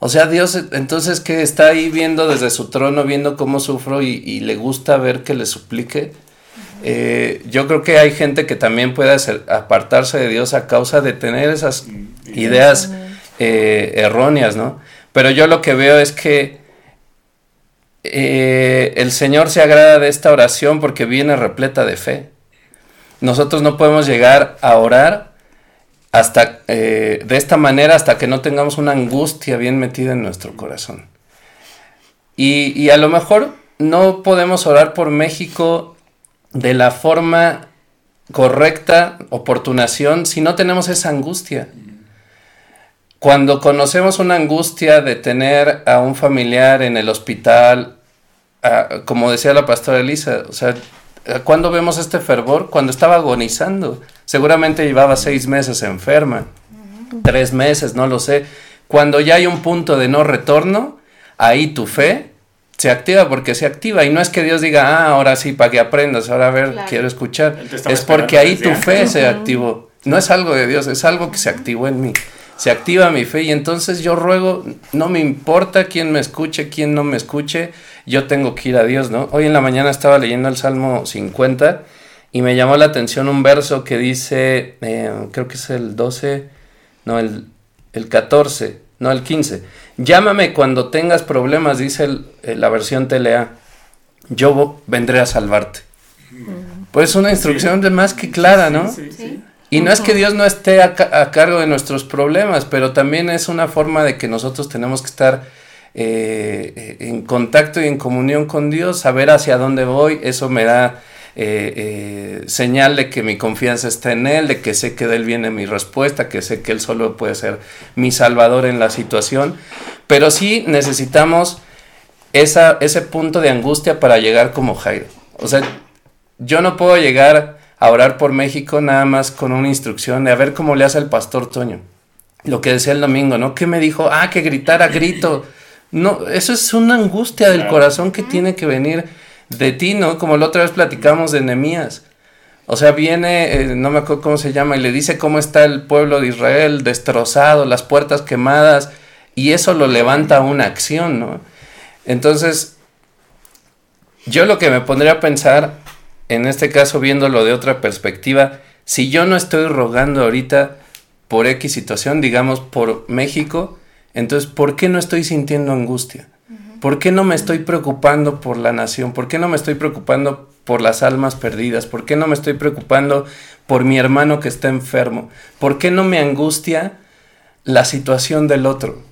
O sea, Dios entonces que está ahí viendo desde su trono, viendo cómo sufro y, y le gusta ver que le suplique. Eh, yo creo que hay gente que también puede hacer- apartarse de Dios a causa de tener esas ideas eh, erróneas, ¿no? Pero yo lo que veo es que eh, el Señor se agrada de esta oración porque viene repleta de fe. Nosotros no podemos llegar a orar hasta eh, de esta manera hasta que no tengamos una angustia bien metida en nuestro corazón. Y, y a lo mejor no podemos orar por México de la forma correcta, oportunación, si no tenemos esa angustia. Cuando conocemos una angustia de tener a un familiar en el hospital, a- como decía la pastora Elisa, o sea, ¿cuándo vemos este fervor? Cuando estaba agonizando. Seguramente llevaba seis meses enferma, tres meses, no lo sé. Cuando ya hay un punto de no retorno, ahí tu fe se activa porque se activa. Y no es que Dios diga, ah, ahora sí, para que aprendas, ahora a ver, Claro. quiero escuchar. Es porque ahí tu fe se activó. No es algo de Dios, es algo que se activó en mí. Se activa mi fe y entonces yo ruego, no me importa quién me escuche, quién no me escuche, yo tengo que ir a Dios, ¿no? Hoy en la mañana estaba leyendo el Salmo 50 y me llamó la atención un verso que dice, eh, creo que es el 12, no, el, el 14, no, el 15. Llámame cuando tengas problemas, dice el- eh, la versión TLA. Yo vendré a salvarte. Pues es una instrucción de más que clara, ¿no? Sí, sí, sí. Y no es que Dios no esté a, ca- a cargo de nuestros problemas, pero también es una forma de que nosotros tenemos que estar eh, en contacto y en comunión con Dios, saber hacia dónde voy, eso me da eh, eh, señal de que mi confianza está en Él, de que sé que de Él viene mi respuesta, que sé que Él solo puede ser mi salvador en la situación, pero sí necesitamos esa, ese punto de angustia para llegar como Jairo. O sea, yo no puedo llegar a orar por México nada más con una instrucción de a ver cómo le hace el pastor Toño. Lo que decía el domingo, ¿no? ¿Qué me dijo? Ah, que gritara grito. No, eso es una angustia del corazón que tiene que venir de ti, ¿no? Como la otra vez platicamos de Nehemías. O sea, viene, eh, no me acuerdo cómo se llama, y le dice cómo está el pueblo de Israel destrozado, las puertas quemadas, y eso lo levanta a una acción, ¿no? Entonces, yo lo que me pondría a pensar, en este caso viéndolo de otra perspectiva, si yo no estoy rogando ahorita por X situación, digamos por México, entonces, ¿por qué no estoy sintiendo angustia? ¿Por qué no me estoy preocupando por la nación? ¿Por qué no me estoy preocupando por las almas perdidas? ¿Por qué no me estoy preocupando por mi hermano que está enfermo? ¿Por qué no me angustia la situación del otro?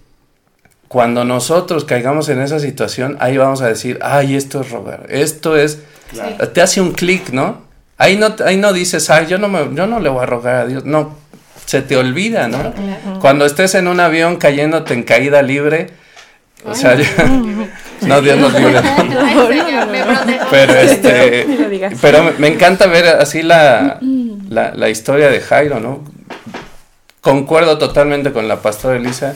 Cuando nosotros caigamos en esa situación, ahí vamos a decir, ay, esto es rogar, esto es, Claro. te hace un clic, ¿no? Ahí no, ahí no dices, ay, yo no, me, yo no le voy a rogar a Dios, no, se te olvida, ¿no? Cuando estés en un avión cayéndote en caída libre, o sea, yo- *laughs* *laughs* no, Dios nos libre. *laughs* Pero este, pero me, encanta ver así la, la, la historia de Jairo, ¿no? Concuerdo totalmente con la pastora Elisa.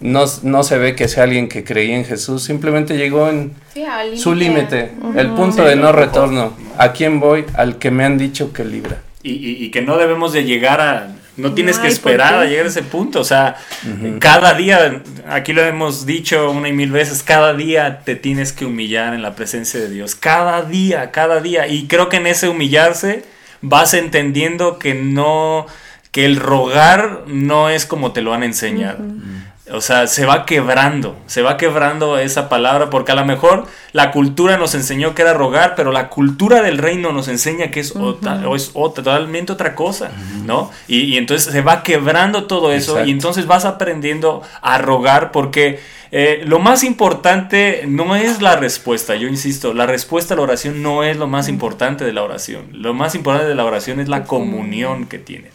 No, no se ve que sea alguien que creía en Jesús, simplemente llegó en Sí, su límite, el punto Sí, de no retorno. ¿A quién voy? Al que me han dicho que libra. Y, y- y que no debemos de llegar a... No tienes No que esperar a llegar a ese punto. O sea, cada día, aquí lo hemos dicho una y mil veces, cada día te tienes que humillar en la presencia de Dios. Cada día, cada día. Y creo que en ese humillarse vas entendiendo que no, que el rogar no es como te lo han enseñado. O sea, se va quebrando, se va quebrando esa palabra, porque a lo mejor la cultura nos enseñó que era rogar, pero la cultura del reino nos enseña que es, otra, o es otra, totalmente otra cosa, ¿no? Y, y entonces se va quebrando todo eso Exacto. y entonces vas aprendiendo a rogar porque eh, lo más importante no es la respuesta, yo insisto, la respuesta a la oración no es lo más importante de la oración, lo más importante de la oración es la comunión que tiene.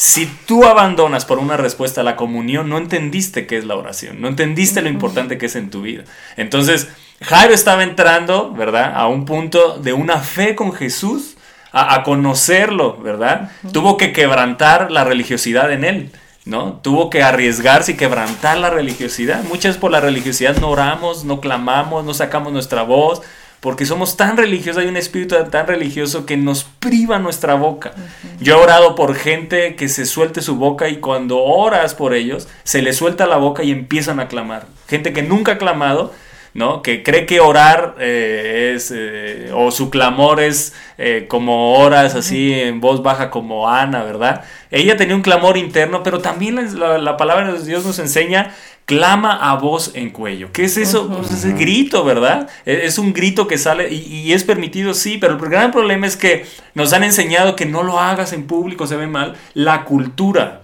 Si tú abandonas por una respuesta a la comunión, no entendiste qué es la oración, no entendiste lo importante que es en tu vida. Entonces, Jairo estaba entrando, ¿verdad? A un punto de una fe con Jesús, a, a conocerlo, ¿verdad? Tuvo que quebrantar la religiosidad en él. ¿no? Tuvo que arriesgarse y quebrantar la religiosidad. Muchas por la religiosidad no oramos, no clamamos, no sacamos nuestra voz, porque somos tan religiosos, hay un espíritu tan religioso que nos priva nuestra boca. Yo he orado por gente que se suelte su boca y cuando oras por ellos, se les suelta la boca y empiezan a clamar. Gente que nunca ha clamado, ¿no? Que cree que orar eh, es, eh, o su clamor es eh, como oras así en voz baja como Ana, ¿verdad? Ella tenía un clamor interno, pero también la- la palabra de Dios nos enseña clama a voz en cuello. ¿Qué es eso? Pues es el grito, ¿verdad? E- Es un grito que sale y, y es permitido, sí, pero el gran problema es que nos han enseñado que no lo hagas en público, se ve mal, la cultura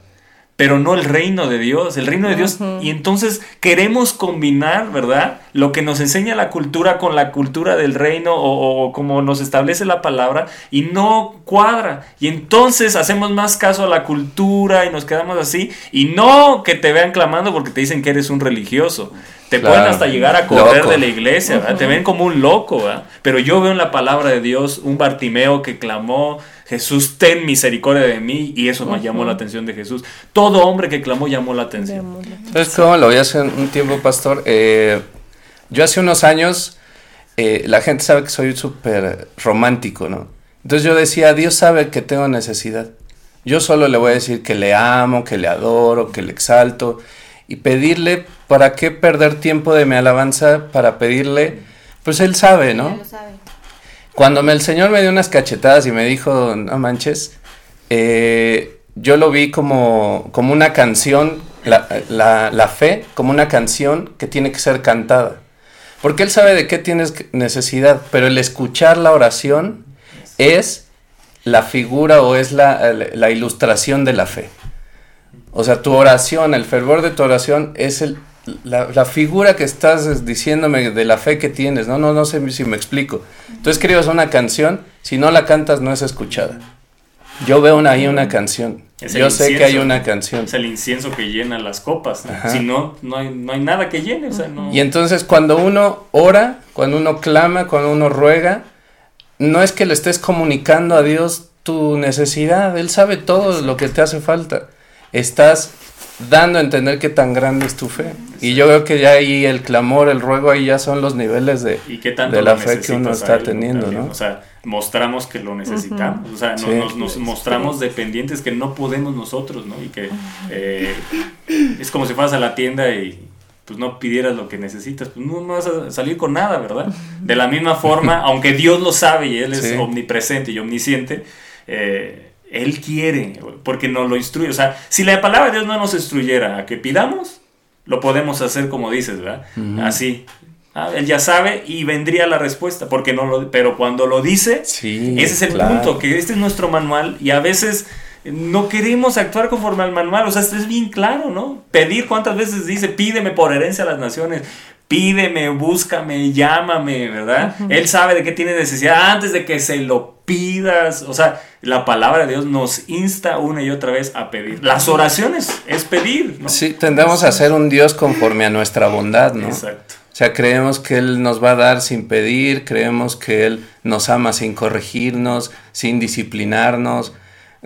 pero no el reino de Dios, el reino de Dios. Y entonces queremos combinar, ¿verdad? Lo que nos enseña la cultura con la cultura del reino o, o como nos establece la palabra y no cuadra. Y entonces hacemos más caso a la cultura y nos quedamos así. Y no que te vean clamando porque te dicen que eres un religioso. Te Claro. pueden hasta llegar a correr Loco. de la iglesia, ¿verdad? Te ven como un loco, ¿verdad? Pero yo veo en la palabra de Dios un Bartimeo que clamó, Jesús, ten misericordia de mí, y eso me llamó la atención de Jesús. Todo hombre que clamó llamó la atención. ¿Sabes cómo lo vi hace un tiempo, pastor? Eh, yo hace unos años, eh, la gente sabe que soy súper romántico, ¿no? Entonces yo decía, Dios sabe que tengo necesidad. Yo solo le voy a decir que le amo, que le adoro, que le exalto. Y pedirle, ¿para qué perder tiempo de mi alabanza para pedirle? Pues él sabe, ¿no? lo sabe. Cuando el Señor me dio unas cachetadas y me dijo, no manches, eh, yo lo vi como, como una canción, la, la- la fe, como una canción que tiene que ser cantada. Porque Él sabe de qué tienes necesidad, pero el escuchar la oración es la figura o es la, la ilustración de la fe. O sea, tu oración, el fervor de tu oración es el, la, la figura que estás diciéndome de la fe que tienes. No, no, no sé si me explico. Tú escribes una canción, si no la cantas no es escuchada. Yo veo una- ahí una canción. Es el Yo sé que hay una canción. Es el incienso que llena las copas. Si no, no hay, no hay nada que llene. O sea, no. Y entonces cuando uno ora, cuando uno clama, cuando uno ruega, no es que le estés comunicando a Dios tu necesidad, Él sabe todo lo que te hace falta. Estás dando a entender qué tan grande es tu fe. Y yo creo que ya ahí el clamor, el ruego, ahí ya son los niveles de, y qué tanto de la fe que uno está él teniendo. ¿no? O sea, mostramos que lo necesitamos. O sea, nos, Sí. nos- nos mostramos dependientes que no podemos nosotros, ¿no? Y que eh, es como si fueras a la tienda y pues no pidieras lo que necesitas, pues no, no vas a salir con nada, ¿verdad? De la misma forma, *laughs* aunque Dios lo sabe y Él es Sí. omnipresente y omnisciente, eh, Él quiere, porque nos lo instruye. O sea, si la palabra de Dios no nos instruyera a que pidamos, lo podemos hacer como dices, ¿verdad? Así. Ah, él ya sabe y vendría la respuesta, porque no lo, pero cuando lo dice, Sí, ese es el claro. punto, que este es nuestro manual y a veces no queremos actuar conforme al manual, o sea, esto es bien claro, ¿no? Pedir cuántas veces dice, pídeme por herencia a las naciones, pídeme, búscame, llámame, ¿verdad? Él sabe de qué tiene necesidad antes de que se lo pidas, o sea, la palabra de Dios nos insta una y otra vez a pedir. Las oraciones es pedir, ¿no? Sí, tendemos a ser un Dios conforme a nuestra bondad, ¿no? Exacto. O sea, creemos que Él nos va a dar sin pedir, creemos que Él nos ama sin corregirnos, sin disciplinarnos.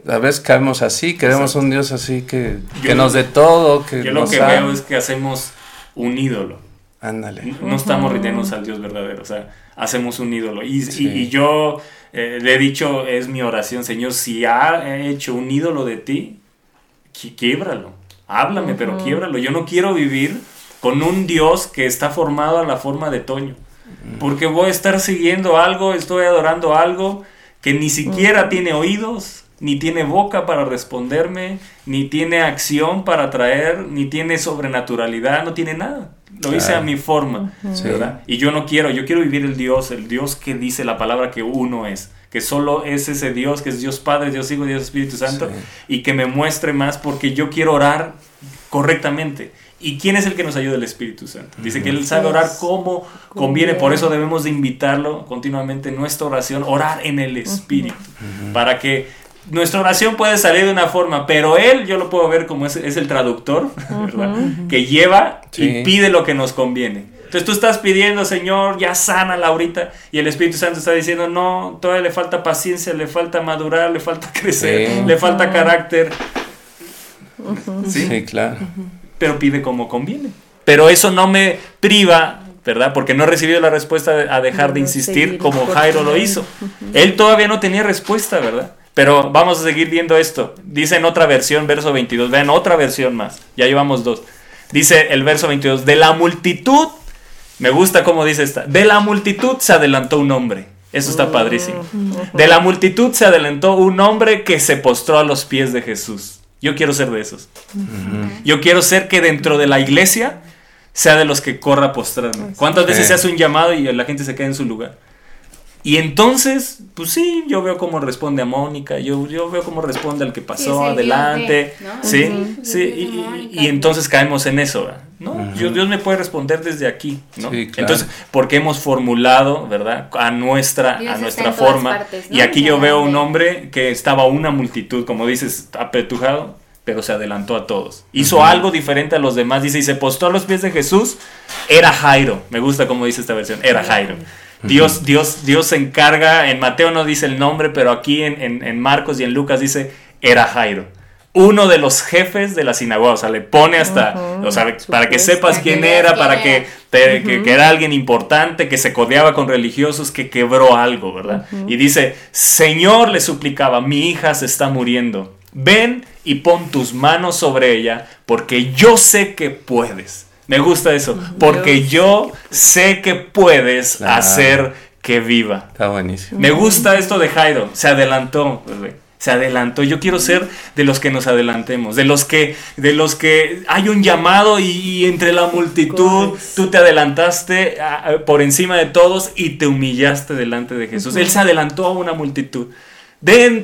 A veces caemos así, queremos un Dios así que, Yo- que nos dé todo, que Yo lo nos que veo es que hacemos un ídolo. Ándale. No estamos rindiéndonos al Dios verdadero, o sea, hacemos un ídolo. Y, Sí. y- y yo eh, le he dicho, es mi oración, Señor, si ha hecho un ídolo de ti, qui- quiebralo. Háblame, pero quiebralo. Yo no quiero vivir con un Dios que está formado a la forma de Toño. Porque voy a estar siguiendo algo, estoy adorando algo que ni siquiera tiene oídos, ni tiene boca para responderme, ni tiene acción para atraer, ni tiene sobrenaturalidad, no tiene nada. Lo hice a mi forma, Sí. ¿verdad? Y yo no quiero, yo quiero vivir el Dios, el Dios que dice la palabra que uno es, que solo es ese Dios, que es Dios Padre, Dios Hijo, Dios Espíritu Santo, Sí. y que me muestre más porque yo quiero orar correctamente. ¿Y quién es el que nos ayuda? El Espíritu Santo. Dice que Él sabe orar como conviene, por eso debemos de invitarlo continuamente en nuestra oración, orar en el Espíritu, para que nuestra oración puede salir de una forma, pero Él yo lo puedo ver como es, es el traductor, *laughs* ¿verdad? Que lleva Sí. y pide lo que nos conviene. Entonces tú estás pidiendo, Señor, ya sana ahorita, y el Espíritu Santo está diciendo, no, todavía le falta paciencia, le falta madurar, le falta *laughs* crecer, Sí. le falta carácter. ¿Sí? Sí, claro. pero pide como conviene. Pero eso no me priva, ¿verdad? Porque no he recibido la respuesta a dejar de insistir como Jairo lo hizo. Él todavía no tenía respuesta, ¿verdad? Pero vamos a seguir viendo esto. Dice en otra versión, verso 22. Vean, otra versión más. Ya llevamos dos. Dice el verso 22. De la multitud, me gusta cómo dice esta. De la multitud se adelantó un hombre. Eso está padrísimo. De la multitud se adelantó un hombre que se postró a los pies de Jesús. Yo quiero ser de esos. Yo quiero ser que dentro de la iglesia sea de los que corra a postrarme. ¿Cuántas veces se hace un llamado y la gente se queda en su lugar? Y entonces, pues sí, yo veo cómo responde a Mónica, yo, yo veo cómo responde al que pasó Dios adelante, de, ¿no? sí, sí, Dios y- y, entonces caemos en eso, ¿verdad? ¿no? Yo- Dios me puede responder desde aquí, ¿no? Sí, claro. Entonces, porque hemos formulado, ¿verdad? A nuestra, Dios a nuestra forma. partes, ¿no? Y aquí yo veo un hombre que estaba una multitud, como dices, apretujado, pero se adelantó a todos. Hizo algo diferente a los demás, dice, y se postó a los pies de Jesús. Era Jairo. Me gusta cómo dice esta versión. Era Jairo. Dios, Dios, Dios se encarga, en Mateo no dice el nombre, pero aquí en, en- en Marcos y en Lucas dice, era Jairo. Uno de los jefes de la sinagoga, o sea, le pone hasta, o sea, para que sepas quién era, para que, te- que, que era alguien importante, que se codeaba con religiosos, que quebró algo, ¿verdad? Y dice, Señor, le suplicaba, mi hija se está muriendo. Ven y pon tus manos sobre ella, porque yo sé que puedes. Me gusta eso, porque yo sé que puedes Claro. hacer que viva. Está buenísimo. Me gusta esto de Jairo, se adelantó, bebé, se adelantó. Yo quiero ser de los que nos adelantemos, de los que, de los que hay un llamado y, y entre la multitud tú te adelantaste a- por encima de todos y te humillaste delante de Jesús. Él se adelantó a una multitud.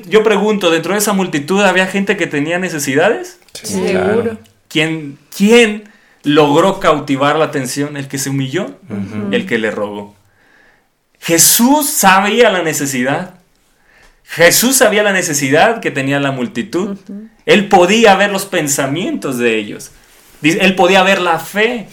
Yo pregunto, dentro de esa multitud había gente que tenía necesidades. Sí, Seguro. claro. ¿Quién, quién logró cautivar la atención? ¿El que se humilló? El que le rogó. Jesús sabía la necesidad. Jesús sabía la necesidad que tenía la multitud. Él podía ver los pensamientos de ellos. Él podía ver la fe.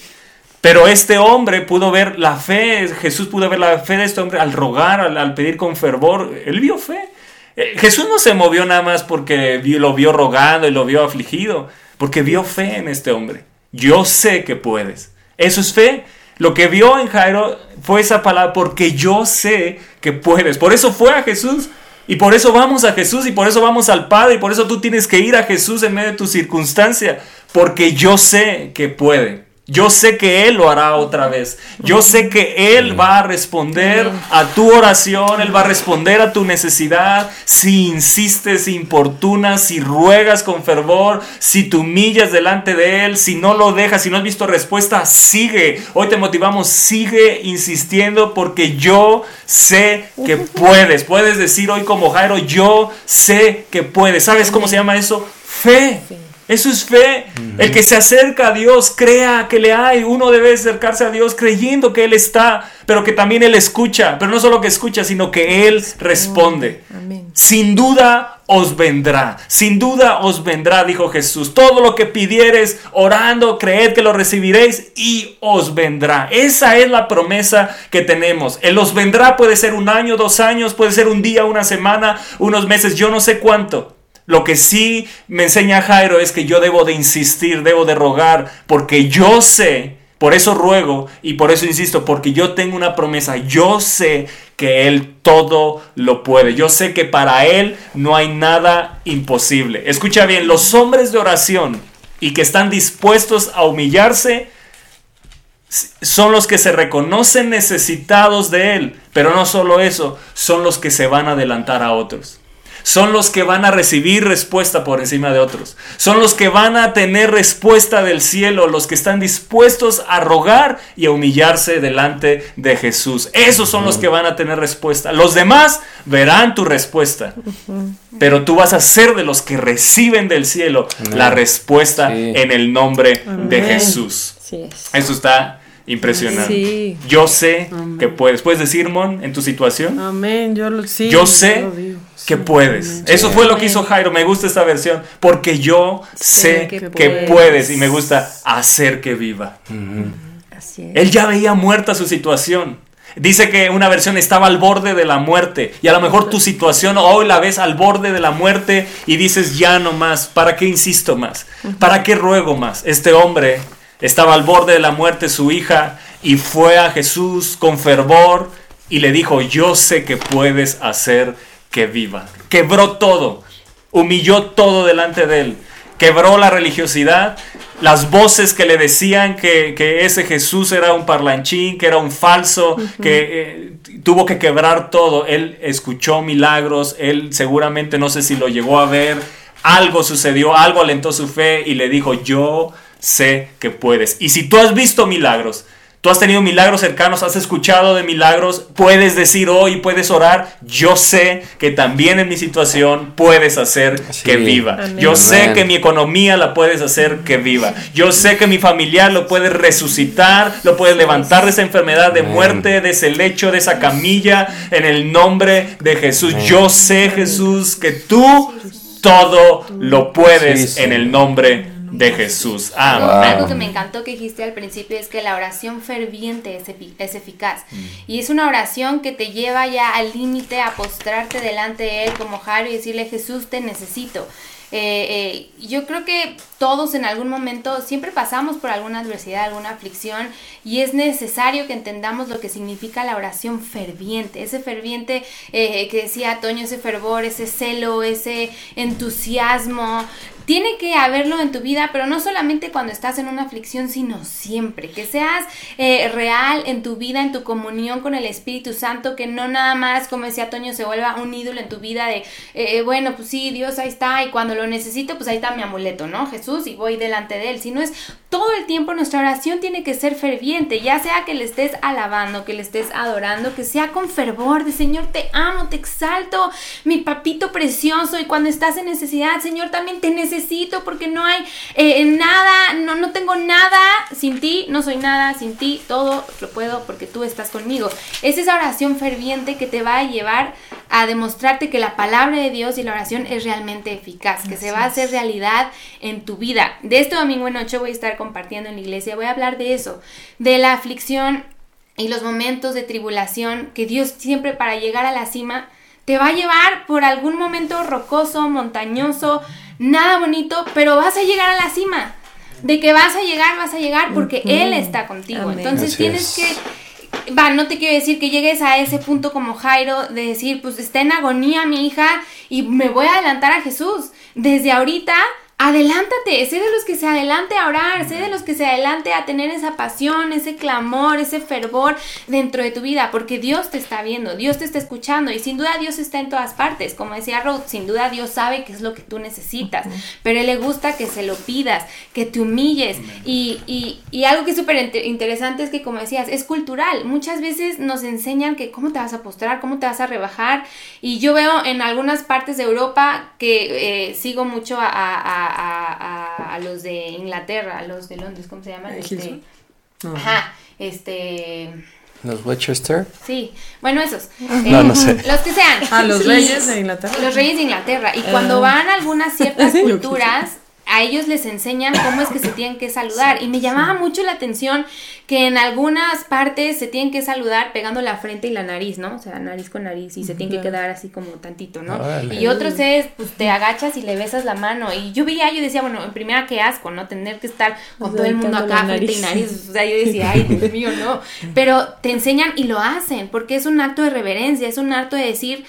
Pero este hombre pudo ver la fe, Jesús pudo ver la fe de este hombre al rogar, al, al pedir con fervor. Él vio fe. Eh, Jesús no se movió nada más porque lo vio rogando y lo vio afligido, porque vio fe en este hombre. Yo sé que puedes. Eso es fe. Lo que vio en Jairo fue esa palabra, porque yo sé que puedes. Por eso fue a Jesús. Y por eso vamos a Jesús y por eso vamos al Padre y por eso tú tienes que ir a Jesús en medio de tu circunstancia, porque yo sé que puede. Yo sé que Él lo hará otra vez. Yo sé que Él va a responder a tu oración, Él va a responder a tu necesidad. Si insistes, si importunas, si ruegas con fervor, si te humillas delante de Él, si no lo dejas, si no has visto respuesta, sigue. Hoy te motivamos, sigue insistiendo porque yo sé que puedes. Puedes decir hoy como Jairo, yo sé que puedes. ¿Sabes cómo se llama eso? Fe. Eso es fe. El que se acerca a Dios, crea que le hay. Uno debe acercarse a Dios creyendo que Él está, pero que también Él escucha. Pero no solo que escucha, sino que Él responde. Sin duda os vendrá, sin duda os vendrá, dijo Jesús. Todo lo que pidieres orando, creed que lo recibiréis y os vendrá. Esa es la promesa que tenemos. El os vendrá puede ser un año, dos años, puede ser un día, una semana, unos meses, yo no sé cuánto. Lo que sí me enseña Jairo es que yo debo de insistir, debo de rogar, porque yo sé, por eso ruego y por eso insisto, porque yo tengo una promesa, yo sé que Él todo lo puede, yo sé que para Él no hay nada imposible. Escucha bien, los hombres de oración y que están dispuestos a humillarse, son los que se reconocen necesitados de Él, pero no solo eso, son los que se van a adelantar a otros. Son los que van a recibir respuesta por encima de otros. Son los que van a tener respuesta del cielo, los que están dispuestos a rogar y a humillarse delante de Jesús. Esos son los que van a tener respuesta. Los demás verán tu respuesta. Pero tú vas a ser de los que reciben del cielo la respuesta Sí. en el nombre de. Jesús. Eso está impresionante. Sí. Yo sé que puedes. ¿Puedes decir, Mon, en tu situación? Amén, yo lo sí. Yo sé lo. Que puedes. Eso fue lo que hizo Jairo. Me gusta esta versión. Porque yo sé que que puedes. puedes. Y me gusta hacer que viva. Así es. Él ya veía muerta su situación. Dice que una versión estaba al borde de la muerte. Y a lo mejor tu situación hoy la ves al borde de la muerte y dices, ya no más. ¿Para qué insisto más? ¿Para qué ruego más? Este hombre estaba al borde de la muerte, su hija, y fue a Jesús con fervor y le dijo, yo sé que puedes hacer que viva. Quebró todo, humilló todo delante de él. Quebró la religiosidad, las voces que le decían que, que ese Jesús era un parlanchín, que era un falso, que eh, tuvo que quebrar todo. Él escuchó milagros, él seguramente no sé si lo llegó a ver, algo sucedió, algo alentó su fe y le dijo, yo sé que puedes. Y si tú has visto milagros, Tú has tenido milagros cercanos, has escuchado de milagros, puedes decir hoy, puedes orar, yo sé que también en mi situación puedes hacer Sí. que viva. Amén. Yo sé Amén. que mi economía la puedes hacer que viva. Yo sé que mi familiar lo puede resucitar, lo puedes levantar de esa enfermedad de Amén. muerte, de ese lecho, de esa camilla, en el nombre de Jesús. Yo sé, Jesús, que tú todo lo puedes Sí, sí. en el nombre de Jesús. Algo, Amén. algo que me encantó que dijiste al principio es que la oración ferviente es eficaz. Mm. Y es una oración que te lleva ya al límite a postrarte delante de Él como Jairo y decirle, Jesús, te necesito. Eh, eh, yo creo que todos en algún momento siempre pasamos por alguna adversidad, alguna aflicción y es necesario que entendamos lo que significa la oración ferviente, ese ferviente eh, que decía Toño, ese fervor, ese celo, ese entusiasmo. Tiene que haberlo en tu vida, pero no solamente cuando estás en una aflicción, sino siempre. Que seas eh, real en tu vida, en tu comunión con el Espíritu Santo, que no nada más, como decía Toño, se vuelva un ídolo en tu vida de, eh, bueno, pues sí, Dios ahí está, y cuando lo necesito, pues ahí está mi amuleto, ¿no? Jesús, y voy delante de Él. Sino es todo el tiempo nuestra oración tiene que ser ferviente, ya sea que le estés alabando, que le estés adorando, que sea con fervor de Señor, te amo, te exalto, mi papito precioso, y cuando estás en necesidad, Señor, también te necesito porque no hay eh, nada, no, no tengo nada sin ti, no soy nada sin ti, todo lo puedo porque tú estás conmigo. Es esa oración ferviente que te va a llevar a demostrarte que la palabra de Dios y la oración es realmente eficaz, que se va a hacer realidad en tu vida. De este domingo en noche voy a estar compartiendo en la iglesia, voy a hablar de eso, de la aflicción y los momentos de tribulación que Dios siempre para llegar a la cima te va a llevar por algún momento rocoso, montañoso, nada bonito, pero vas a llegar a la cima. De que vas a llegar, vas a llegar porque Él está contigo. Amén. Entonces Así tienes es. que va, no te quiero decir que llegues a ese punto como Jairo de decir, pues está en agonía mi hija y me voy a adelantar a Jesús. Desde ahorita, adelántate, sé de los que se adelante a orar, sé de los que se adelante a tener esa pasión, ese clamor, ese fervor dentro de tu vida, porque Dios te está viendo, Dios te está escuchando y sin duda Dios está en todas partes. Como decía Ruth, sin duda Dios sabe qué es lo que tú necesitas, pero Él le gusta que se lo pidas, que te humilles y, y- y algo que es súper inte- interesante es que como decías, es cultural. Muchas veces nos enseñan que cómo te vas a postrar, cómo te vas a rebajar y yo veo en algunas partes de Europa que eh, sigo mucho a, a- a- a- los de Inglaterra, a los de Londres, ¿cómo se llaman? Este. No. ajá, este... Los Westchester. Sí, bueno, esos. No, Eh, no sé. Los que sean. Ah, los reyes de Inglaterra. Los reyes de Inglaterra. Y cuando van a algunas ciertas *laughs* culturas, a ellos les enseñan cómo es que se tienen que saludar. Y me llamaba mucho la atención que en algunas partes se tienen que saludar pegando la frente y la nariz, ¿no? O sea, nariz con nariz. Y se tienen que quedar así como tantito, ¿no? Y otros es, pues te agachas y le besas la mano. Y yo veía, yo decía, bueno, en primera, qué asco, ¿no? Tener que estar con todo el mundo acá, frente y nariz. O sea, yo decía, ay, Dios mío, no. *laughs* Pero te enseñan y lo hacen, porque es un acto de reverencia, es un acto de decir,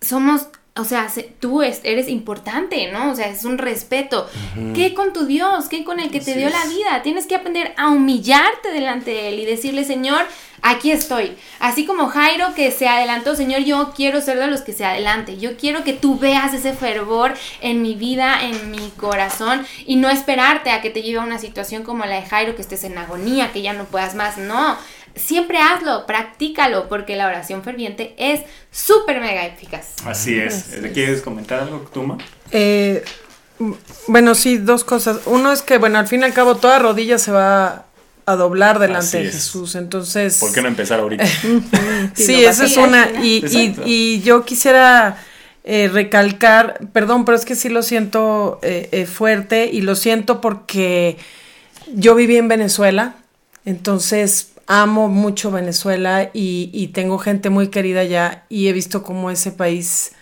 somos o sea, se- tú es- eres importante, ¿no? O sea, es un respeto. ¿Qué con tu Dios? ¿Qué con el que te dio la vida? Tienes que aprender a humillarte delante de Él y decirle, Señor, aquí estoy. Así como Jairo que se adelantó, Señor, yo quiero ser de los que se adelante. Yo quiero que tú veas ese fervor en mi vida, en mi corazón y no esperarte a que te lleve a una situación como la de Jairo, que estés en agonía, que ya no puedas más. No. Siempre hazlo, practícalo, porque la oración ferviente es súper mega eficaz. Así es. ¿Quieres comentar algo, Tuma? Eh, bueno, sí, dos cosas. Uno es que, bueno, al fin y al cabo, toda rodilla se va a doblar delante Así de es. Jesús. Entonces. ¿Por qué no empezar ahorita? *laughs* Sí, esa es una. Y, y yo quisiera eh, recalcar, perdón, pero es que sí lo siento eh, eh, fuerte y lo siento porque yo viví en Venezuela, entonces amo mucho Venezuela y, y tengo gente muy querida allá y he visto cómo ese país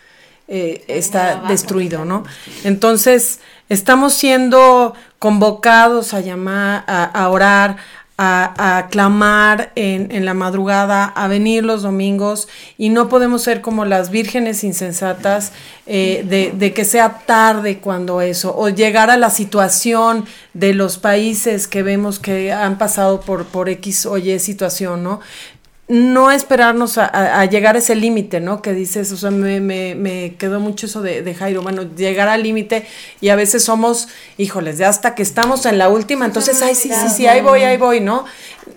eh, está destruido, ¿no? Entonces, estamos siendo convocados a llamar, a, a orar, a, a clamar en, en la madrugada, a venir los domingos y no podemos ser como las vírgenes insensatas eh, de, que sea tarde cuando eso, o llegar a la situación de los países que vemos que han pasado por, por X o Y situación, ¿no? No esperarnos a, a- a llegar a ese límite, ¿no? Que dices, o sea, me, me, me quedó mucho eso de, de Jairo, bueno, llegar al límite y a veces somos, híjoles, ya hasta que estamos en la última, entonces, ay, sí, sí, sí, ahí voy, ahí voy, ¿no?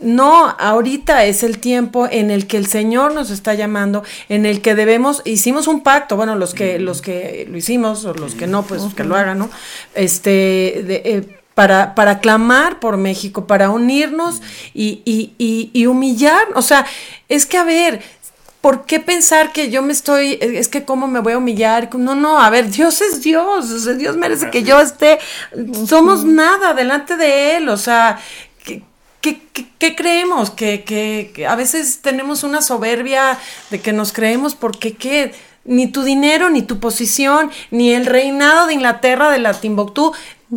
No, ahorita es el tiempo en el que el Señor nos está llamando, en el que debemos, hicimos un pacto, bueno, los que, los que lo hicimos, o los que no, pues que lo hagan, ¿no? Este, de, eh, para, para clamar por México, para unirnos y, y, y, y humillar. O sea, es que a ver, ¿por qué pensar que yo me estoy, es que cómo me voy a humillar? No, no, a ver, Dios es Dios, o sea, Dios merece que yo esté, somos nada delante de Él, o sea, ¿qué, qué- qué- qué creemos? Que, que- que a veces tenemos una soberbia de que nos creemos porque qué ni tu dinero, ni tu posición, ni el reinado de Inglaterra, de la Timbuktu,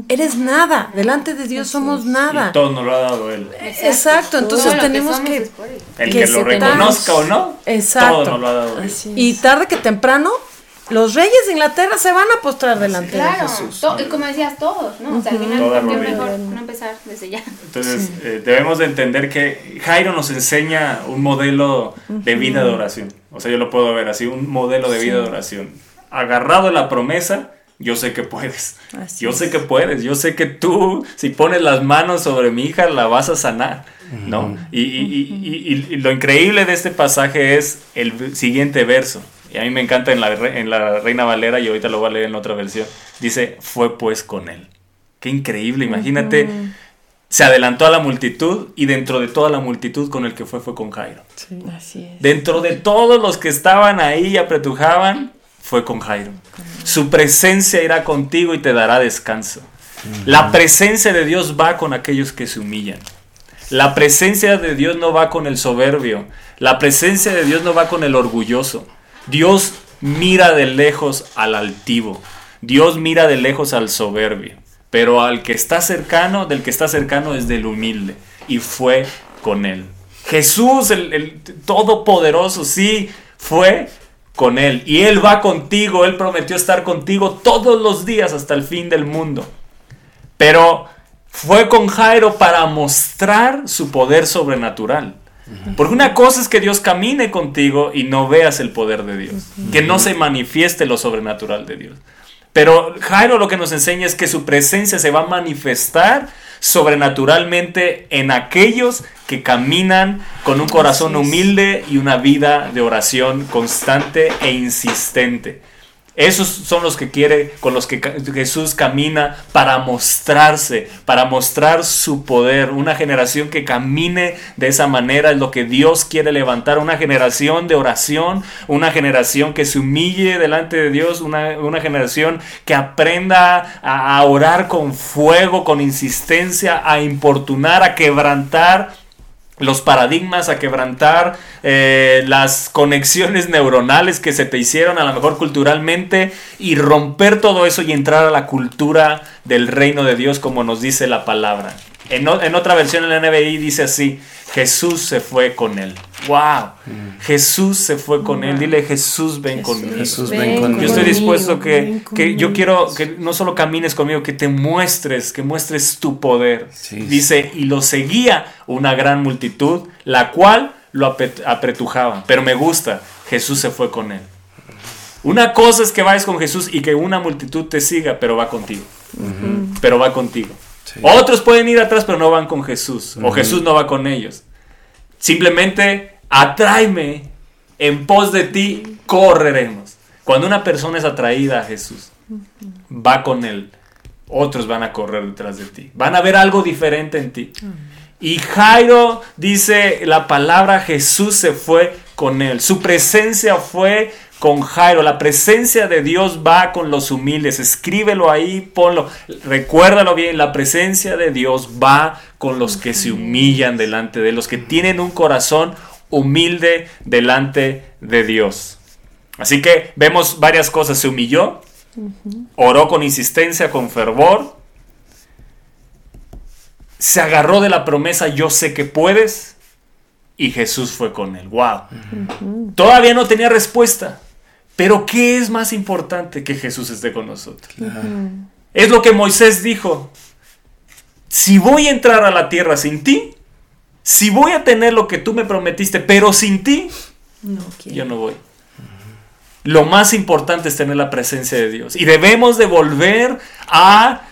eres nada. Delante de Dios somos nada. Y todo nos lo ha dado Él. Exacto, entonces que tenemos que... Él. El que que, lo reconozca o no, Exacto. todo nos lo ha dado Él. Y tarde que temprano, los reyes de Inglaterra se van a postrar delante Claro, de Jesús. to- como decías, todos, ¿no? O sea, al final que mejor no empezar desde ya. Entonces, eh, debemos de entender que Jairo nos enseña un modelo de vida de oración. O sea, yo lo puedo ver así, un modelo de vida de oración. Agarrado a la promesa, yo sé que puedes. Así yo es. sé que puedes. Yo sé que tú, si pones las manos sobre mi hija, la vas a sanar. ¿No? Y, y- y- y- y lo increíble de este pasaje es el siguiente verso. Y a mí me encanta en la, en la Reina Valera y ahorita lo voy a leer en otra versión. Dice, fue pues con él. Qué increíble, imagínate. Se adelantó a la multitud y dentro de toda la multitud con el que fue fue con Jairo. Así es. Dentro de todos los que estaban ahí y apretujaban, fue con Jairo. Su presencia irá contigo y te dará descanso. La presencia de Dios va con aquellos que se humillan. La presencia de Dios no va con el soberbio. La presencia de Dios no va con el orgulloso. Dios mira de lejos al altivo. Dios mira de lejos al soberbio. Pero al que está cercano, del que está cercano es del humilde. Y fue con él. Jesús, el, el Todopoderoso, sí, fue con él. Y él va contigo. Él prometió estar contigo todos los días hasta el fin del mundo. Pero fue con Jairo para mostrar su poder sobrenatural. Porque una cosa es que Dios camine contigo y no veas el poder de Dios, que no se manifieste lo sobrenatural de Dios. Pero Jairo lo que nos enseña es que su presencia se va a manifestar sobrenaturalmente en aquellos que caminan con un corazón humilde y una vida de oración constante e insistente. Esos son los que quiere, con los que Jesús camina para mostrarse, para mostrar su poder. Una generación que camine de esa manera es lo que Dios quiere levantar. Una generación de oración, una generación que se humille delante de Dios, una, una generación que aprenda a, a orar con fuego, con insistencia, a importunar, a quebrantar los paradigmas, a quebrantar eh, las conexiones neuronales que se te hicieron a lo mejor culturalmente y romper todo eso y entrar a la cultura del reino de Dios como nos dice la palabra. En, en otra versión en la NBI dice así, Jesús se fue con él. ¡Wow! Jesús se fue con él. Dile, Jesús, ven conmigo. Jesús, ven conmigo. Yo estoy dispuesto que, que yo quiero que no solo camines conmigo, que te muestres, que muestres tu poder. Sí. Dice, y lo seguía una gran multitud, la cual lo apretujaba. Pero me gusta, Jesús se fue con él. Una cosa es que vayas con Jesús y que una multitud te siga, pero va contigo. Pero va contigo. Sí. Otros pueden ir atrás, pero no van con Jesús. O Jesús no va con ellos. Simplemente atráeme en pos de ti, correremos. Cuando una persona es atraída a Jesús, va con él. Otros van a correr detrás de ti. Van a ver algo diferente en ti. Y Jairo dice la palabra Jesús se fue con él. Su presencia fue con Jairo. La presencia de Dios va con los humildes. Escríbelo ahí, ponlo. Recuérdalo bien. La presencia de Dios va con los que se humillan delante de él. Los que tienen un corazón humilde delante de Dios. Así que vemos varias cosas. Se humilló, oró con insistencia, con fervor, se agarró de la promesa, yo sé que puedes, y Jesús fue con él. ¡Wow! Todavía no tenía respuesta, pero ¿qué es más importante que Jesús esté con nosotros? Es lo que Moisés dijo. Si voy a entrar a la tierra sin ti, si voy a tener lo que tú me prometiste, pero sin ti, No yo no voy. Lo más importante es tener la presencia de Dios. Y debemos de volver a,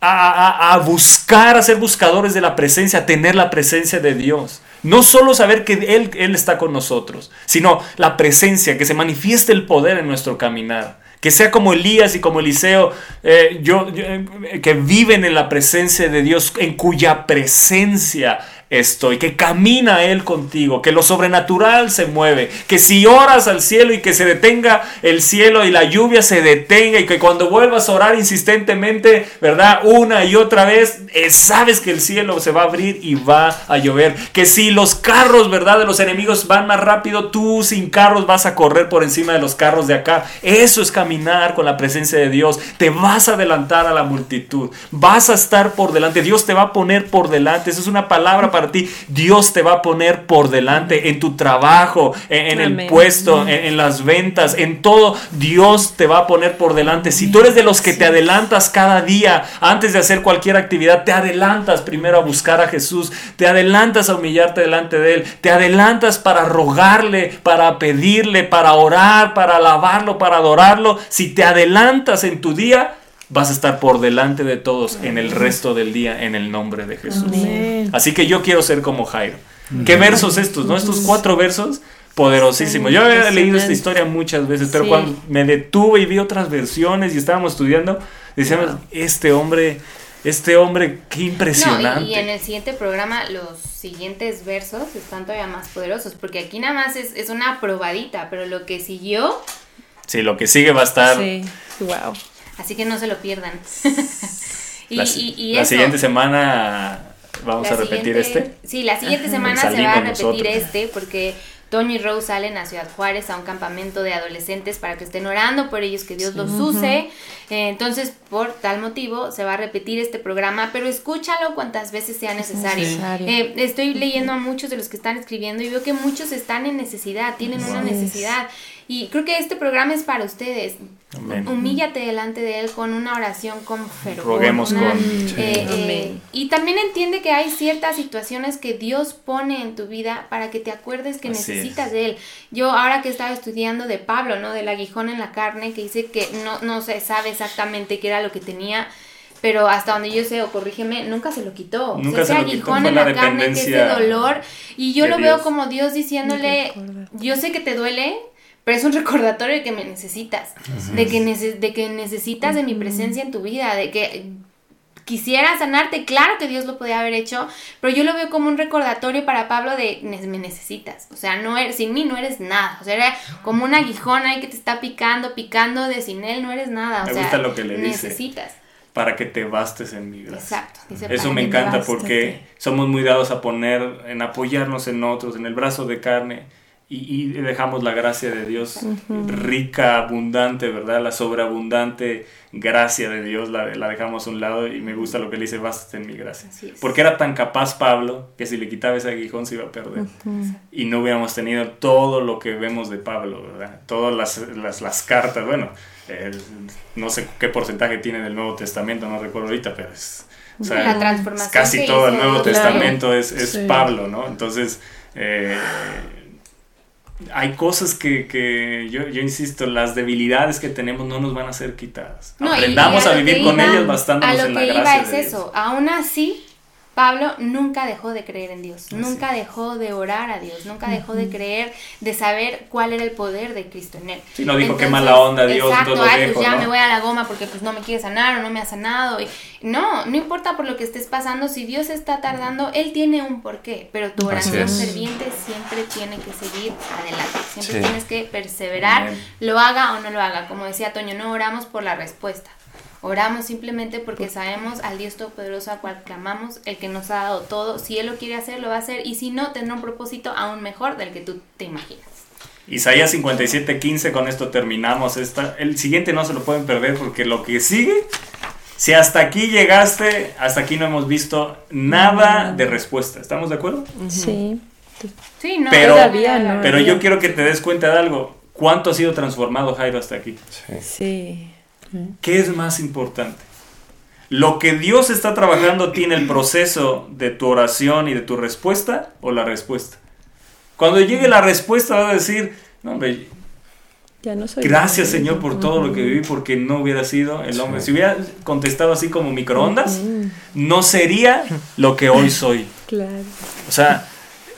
a, a- a buscar, a ser buscadores de la presencia, a tener la presencia de Dios. No solo saber que Él, Él está con nosotros, sino la presencia, que se manifieste el poder en nuestro caminar. Que sea como Elías y como Eliseo, eh, yo, eh, que viven en la presencia de Dios, en cuya presencia estoy, que camina Él contigo, que lo sobrenatural se mueve, que si oras al cielo y que se detenga el cielo y la lluvia se detenga y que cuando vuelvas a orar insistentemente, ¿verdad? Una y otra vez, eh, sabes que el cielo se va a abrir y va a llover, que si los carros, ¿verdad? De los enemigos van más rápido, tú sin carros vas a correr por encima de los carros de acá. Eso es caminar con la presencia de Dios. Te vas a adelantar a la multitud, vas a estar por delante, Dios te va a poner por delante. Esa es una palabra para ti. Dios te va a poner por delante en tu trabajo, en, en el puesto, en, en las ventas, en todo. Dios te va a poner por delante. Si tú eres de los que te adelantas cada día antes de hacer cualquier actividad, te adelantas primero a buscar a Jesús, te adelantas a humillarte delante de Él, te adelantas para rogarle, para pedirle, para orar, para alabarlo, para adorarlo. Si te adelantas en tu día, vas a estar por delante de todos en el resto del día en el nombre de Jesús. Amén. Así que yo quiero ser como Jairo. ¿Qué versos estos, no? Estos cuatro versos poderosísimos. Yo había leído esta historia muchas veces, pero Sí. cuando me detuve y vi otras versiones y estábamos estudiando, decíamos, este hombre, este hombre, qué No, impresionante. y, y en el siguiente programa los siguientes versos están todavía más poderosos, porque aquí nada más es, es una probadita, pero lo que siguió, Sí, lo que sigue va a estar Sí, wow. Así que no se lo pierdan. *laughs* y, la, y- y la eso, siguiente semana. Vamos la a repetir este. Sí, la siguiente semana se va a repetir nosotros. este, porque Toño y Rose salen a Ciudad Juárez a un campamento de adolescentes para que estén orando por ellos, que Dios los use. Eh, entonces, por tal motivo, se va a repetir este programa, pero escúchalo cuantas veces sea necesario. necesario. Eh, estoy leyendo a muchos de los que están escribiendo y veo que muchos están en necesidad, tienen una necesidad. Y creo que este programa es para ustedes. Amén. Humíllate delante de Él con una oración con fervor. Roguemos una- con- eh, Sí. eh, Amén. y también entiende que hay ciertas situaciones que Dios pone en tu vida para que te acuerdes que Así necesitas es. de Él. Yo ahora que estaba estudiando de Pablo, ¿no? Del aguijón en la carne, que dice que no, no se sabe exactamente qué era lo que tenía. Pero hasta donde yo sé, o corrígeme, nunca se lo quitó. O sea, Nunca ese se lo quitó, aguijón en la la carne, que ese dolor. Y yo lo Dios. veo como Dios diciéndole, yo sé que te duele, pero es un recordatorio de que me necesitas, de que, nece- de que necesitas de mi presencia en tu vida, de que quisiera sanarte, claro que Dios lo podía haber hecho, pero yo lo veo como un recordatorio para Pablo de "Ne- me necesitas, o sea, no eres, sin mí no eres nada, o sea, era como un aguijón ahí que te está picando, picando, de sin él no eres nada, o Me sea, gusta lo que le dice. necesitas. Para que te bastes en mi gracia. Exacto. dice, Eso "Para me encanta bastes". porque somos muy dados a poner, en apoyarnos en otros, en el brazo de carne. Y, y dejamos la gracia de Dios rica, abundante, ¿verdad? La sobreabundante gracia de Dios la, la dejamos a un lado y me gusta lo que le dice, basta en mi gracia. Porque era tan capaz Pablo que si le quitaba ese aguijón se iba a perder. Y no hubiéramos tenido todo lo que vemos de Pablo, ¿verdad? Todas las, las, las cartas, bueno, no sé qué porcentaje tiene del Nuevo Testamento, no recuerdo ahorita, pero es... o sea, La transformación casi todo el. Nuevo Claro. Testamento es, es Sí. Pablo, ¿no? Entonces, eh, hay cosas que, que yo, yo insisto, las debilidades que tenemos no nos van a ser quitadas. No, Aprendamos a, lo vivir que con iba- ellas bastándonos A lo en la que iba gracia es de Dios. eso. Aún así, Pablo nunca dejó de creer en Dios, nunca dejó de orar a Dios, nunca dejó de creer, de saber cuál era el poder de Cristo en él. Sí, no dijo, "Qué mala onda, Dios, Exacto, lo ay, dejo", pues ya ¿no? me voy a la goma porque pues no me quiere sanar o no me ha sanado. Y, no, no importa por lo que estés pasando, si Dios está tardando, Él tiene un porqué, pero tu oración ferviente siempre tiene que seguir adelante, siempre Sí. tienes que perseverar, lo haga o no lo haga. Como decía Toño, no oramos por la respuesta. Oramos simplemente porque sabemos al Dios Todopoderoso a cual clamamos, el que nos ha dado todo. Si Él lo quiere hacer, lo va a hacer. Y si no, tendrá un propósito aún mejor del que tú te imaginas. Isaías 57:15, con esto terminamos. Esta, el siguiente no se lo pueden perder porque lo que sigue, si hasta aquí llegaste, hasta aquí no hemos visto nada de respuesta. ¿Estamos de acuerdo? Sí. Sí, no. Pero- Todavía no. Pero yo quiero que te des cuenta de algo. ¿Cuánto ha sido transformado Jairo hasta aquí? Sí. ¿Qué es más importante? ¿Lo que Dios está trabajando tiene el proceso de tu oración y de tu respuesta o la respuesta? Cuando llegue la respuesta vas a decir, no, hombre, Ya no soy. gracias Señor por todo lo que viví porque no hubiera sido el hombre. Si hubiera contestado así como microondas, no sería lo que hoy soy. Claro. O sea,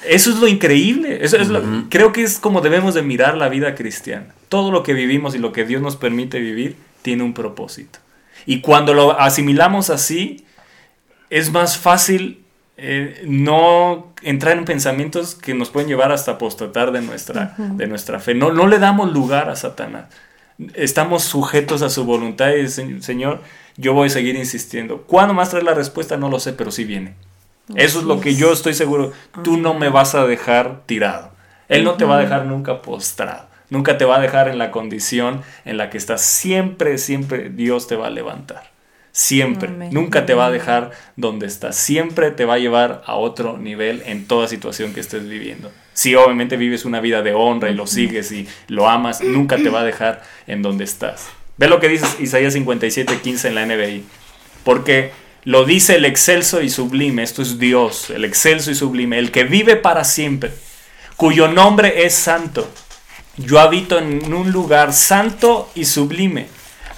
eso es lo increíble. Eso es lo- creo que es como debemos de mirar la vida cristiana. Todo lo que vivimos y lo que Dios nos permite vivir tiene un propósito. Y cuando lo asimilamos así, es más fácil eh, no entrar en pensamientos que nos pueden llevar hasta apostatar de nuestra, de nuestra fe. No, no le damos lugar a Satanás. Estamos sujetos a su voluntad y "Se- Señor, yo voy a seguir insistiendo. ¿Cuándo más trae la respuesta? No lo sé, pero sí viene. Eso es lo que yo estoy seguro. Tú no me vas a dejar tirado. Él no te va a dejar nunca postrado. Nunca te va a dejar en la condición en la que estás. Siempre, siempre Dios te va a levantar. Siempre. Amén. Nunca te va a dejar donde estás. Siempre te va a llevar a otro nivel en toda situación que estés viviendo. Si obviamente vives una vida de honra y lo sigues y lo amas, nunca te va a dejar en donde estás. Ve lo que dice Isaías 57, 15 en la NBI. Porque lo dice el excelso y sublime, esto es Dios, el excelso y sublime, el que vive para siempre, cuyo nombre es santo. Yo habito en un lugar santo y sublime,